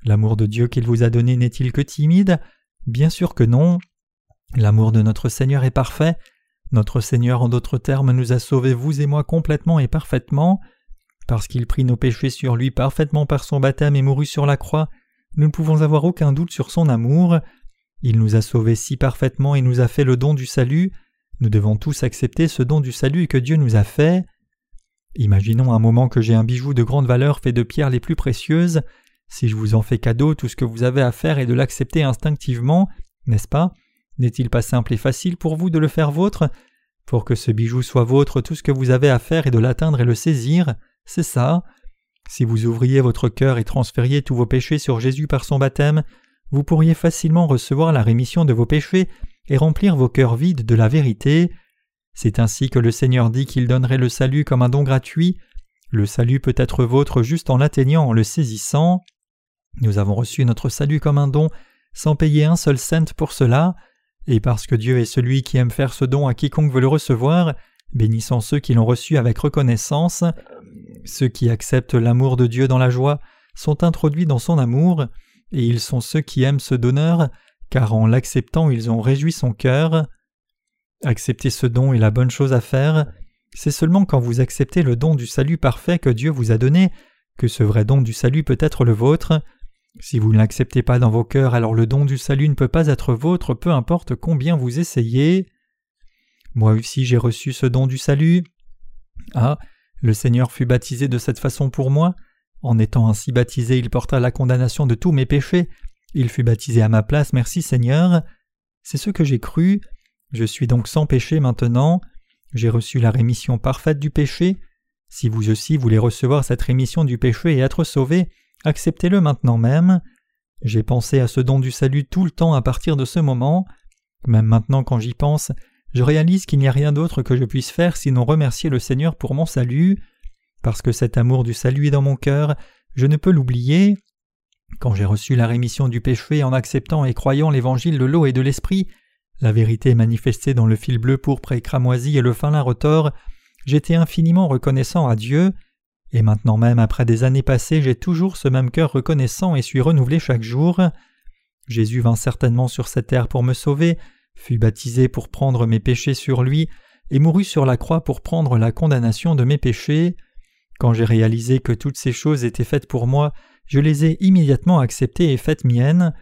L'amour de Dieu qu'il vous a donné n'est-il que timide? Bien sûr que non. L'amour de notre Seigneur est parfait. Notre Seigneur, en d'autres termes, nous a sauvés, vous et moi, complètement et parfaitement. Parce qu'il prit nos péchés sur lui parfaitement par son baptême et mourut sur la croix, nous ne pouvons avoir aucun doute sur son amour. Il nous a sauvés si parfaitement et nous a fait le don du salut. Nous devons tous accepter ce don du salut que Dieu nous a fait. Imaginons un moment que j'ai un bijou de grande valeur fait de pierres les plus précieuses. Si je vous en fais cadeau, tout ce que vous avez à faire est de l'accepter instinctivement, n'est-ce pas? N'est-il pas simple et facile pour vous de le faire vôtre? Pour que ce bijou soit vôtre, tout ce que vous avez à faire est de l'atteindre et le saisir, c'est ça? Si vous ouvriez votre cœur et transfériez tous vos péchés sur Jésus par son baptême, vous pourriez facilement recevoir la rémission de vos péchés et remplir vos cœurs vides de la vérité. C'est ainsi que le Seigneur dit qu'il donnerait le salut comme un don gratuit. Le salut peut être vôtre juste en l'atteignant, en le saisissant. Nous avons reçu notre salut comme un don, sans payer un seul cent pour cela, et parce que Dieu est celui qui aime faire ce don à quiconque veut le recevoir, bénissant ceux qui l'ont reçu avec reconnaissance. Ceux qui acceptent l'amour de Dieu dans la joie sont introduits dans son amour, et ils sont ceux qui aiment ce donneur, car en l'acceptant ils ont réjoui son cœur. Accepter ce don est la bonne chose à faire. C'est seulement quand vous acceptez le don du salut parfait que Dieu vous a donné que ce vrai don du salut peut être le vôtre. Si vous ne l'acceptez pas dans vos cœurs, alors le don du salut ne peut pas être vôtre, peu importe combien vous essayez. Moi aussi j'ai reçu ce don du salut. Ah, le Seigneur fut baptisé de cette façon pour moi. En étant ainsi baptisé, il porta la condamnation de tous mes péchés. Il fut baptisé à ma place, merci Seigneur. C'est ce que j'ai cru. Je suis donc sans péché maintenant. J'ai reçu la rémission parfaite du péché. Si vous aussi voulez recevoir cette rémission du péché et être sauvé, acceptez-le maintenant même. J'ai pensé à ce don du salut tout le temps à partir de ce moment. Même maintenant quand j'y pense, je réalise qu'il n'y a rien d'autre que je puisse faire sinon remercier le Seigneur pour mon salut. Parce que cet amour du salut est dans mon cœur, je ne peux l'oublier. Quand j'ai reçu la rémission du péché en acceptant et croyant l'évangile de l'eau et de l'esprit, la vérité manifestée dans le fil bleu pourpre et cramoisi et le fin lin retors, j'étais infiniment reconnaissant à Dieu. Et maintenant même, après des années passées, j'ai toujours ce même cœur reconnaissant et suis renouvelé chaque jour. Jésus vint certainement sur cette terre pour me sauver, fut baptisé pour prendre mes péchés sur lui, et mourut sur la croix pour prendre la condamnation de mes péchés. Quand j'ai réalisé que toutes ces choses étaient faites pour moi, je les ai immédiatement acceptées et faites miennes.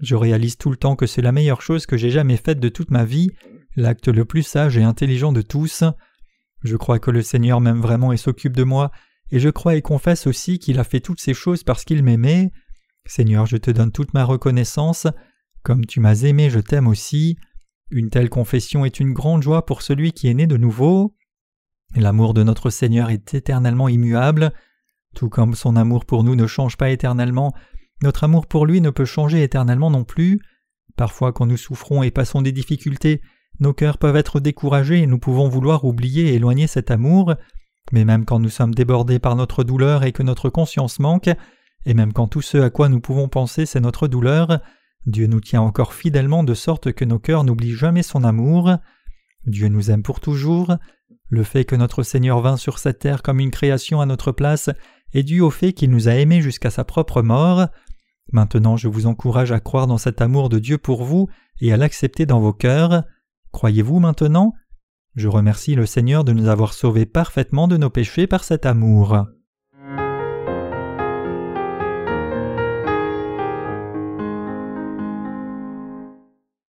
Je réalise tout le temps que c'est la meilleure chose que j'ai jamais faite de toute ma vie, l'acte le plus sage et intelligent de tous. Je crois que le Seigneur m'aime vraiment et s'occupe de moi, et je crois et confesse aussi qu'il a fait toutes ces choses parce qu'il m'aimait. Seigneur, je te donne toute ma reconnaissance. Comme tu m'as aimé, je t'aime aussi. Une telle confession est une grande joie pour celui qui est né de nouveau. L'amour de notre Seigneur est éternellement immuable. Tout comme son amour pour nous ne change pas éternellement, notre amour pour lui ne peut changer éternellement non plus. Parfois quand nous souffrons et passons des difficultés, nos cœurs peuvent être découragés et nous pouvons vouloir oublier et éloigner cet amour. Mais même quand nous sommes débordés par notre douleur et que notre conscience manque, et même quand tout ce à quoi nous pouvons penser c'est notre douleur, Dieu nous tient encore fidèlement de sorte que nos cœurs n'oublient jamais son amour. Dieu nous aime pour toujours. Le fait que notre Seigneur vint sur cette terre comme une création à notre place est dû au fait qu'il nous a aimés jusqu'à sa propre mort. Maintenant je vous encourage à croire dans cet amour de Dieu pour vous et à l'accepter dans vos cœurs. Croyez-vous maintenant? Je remercie le Seigneur de nous avoir sauvés parfaitement de nos péchés par cet amour.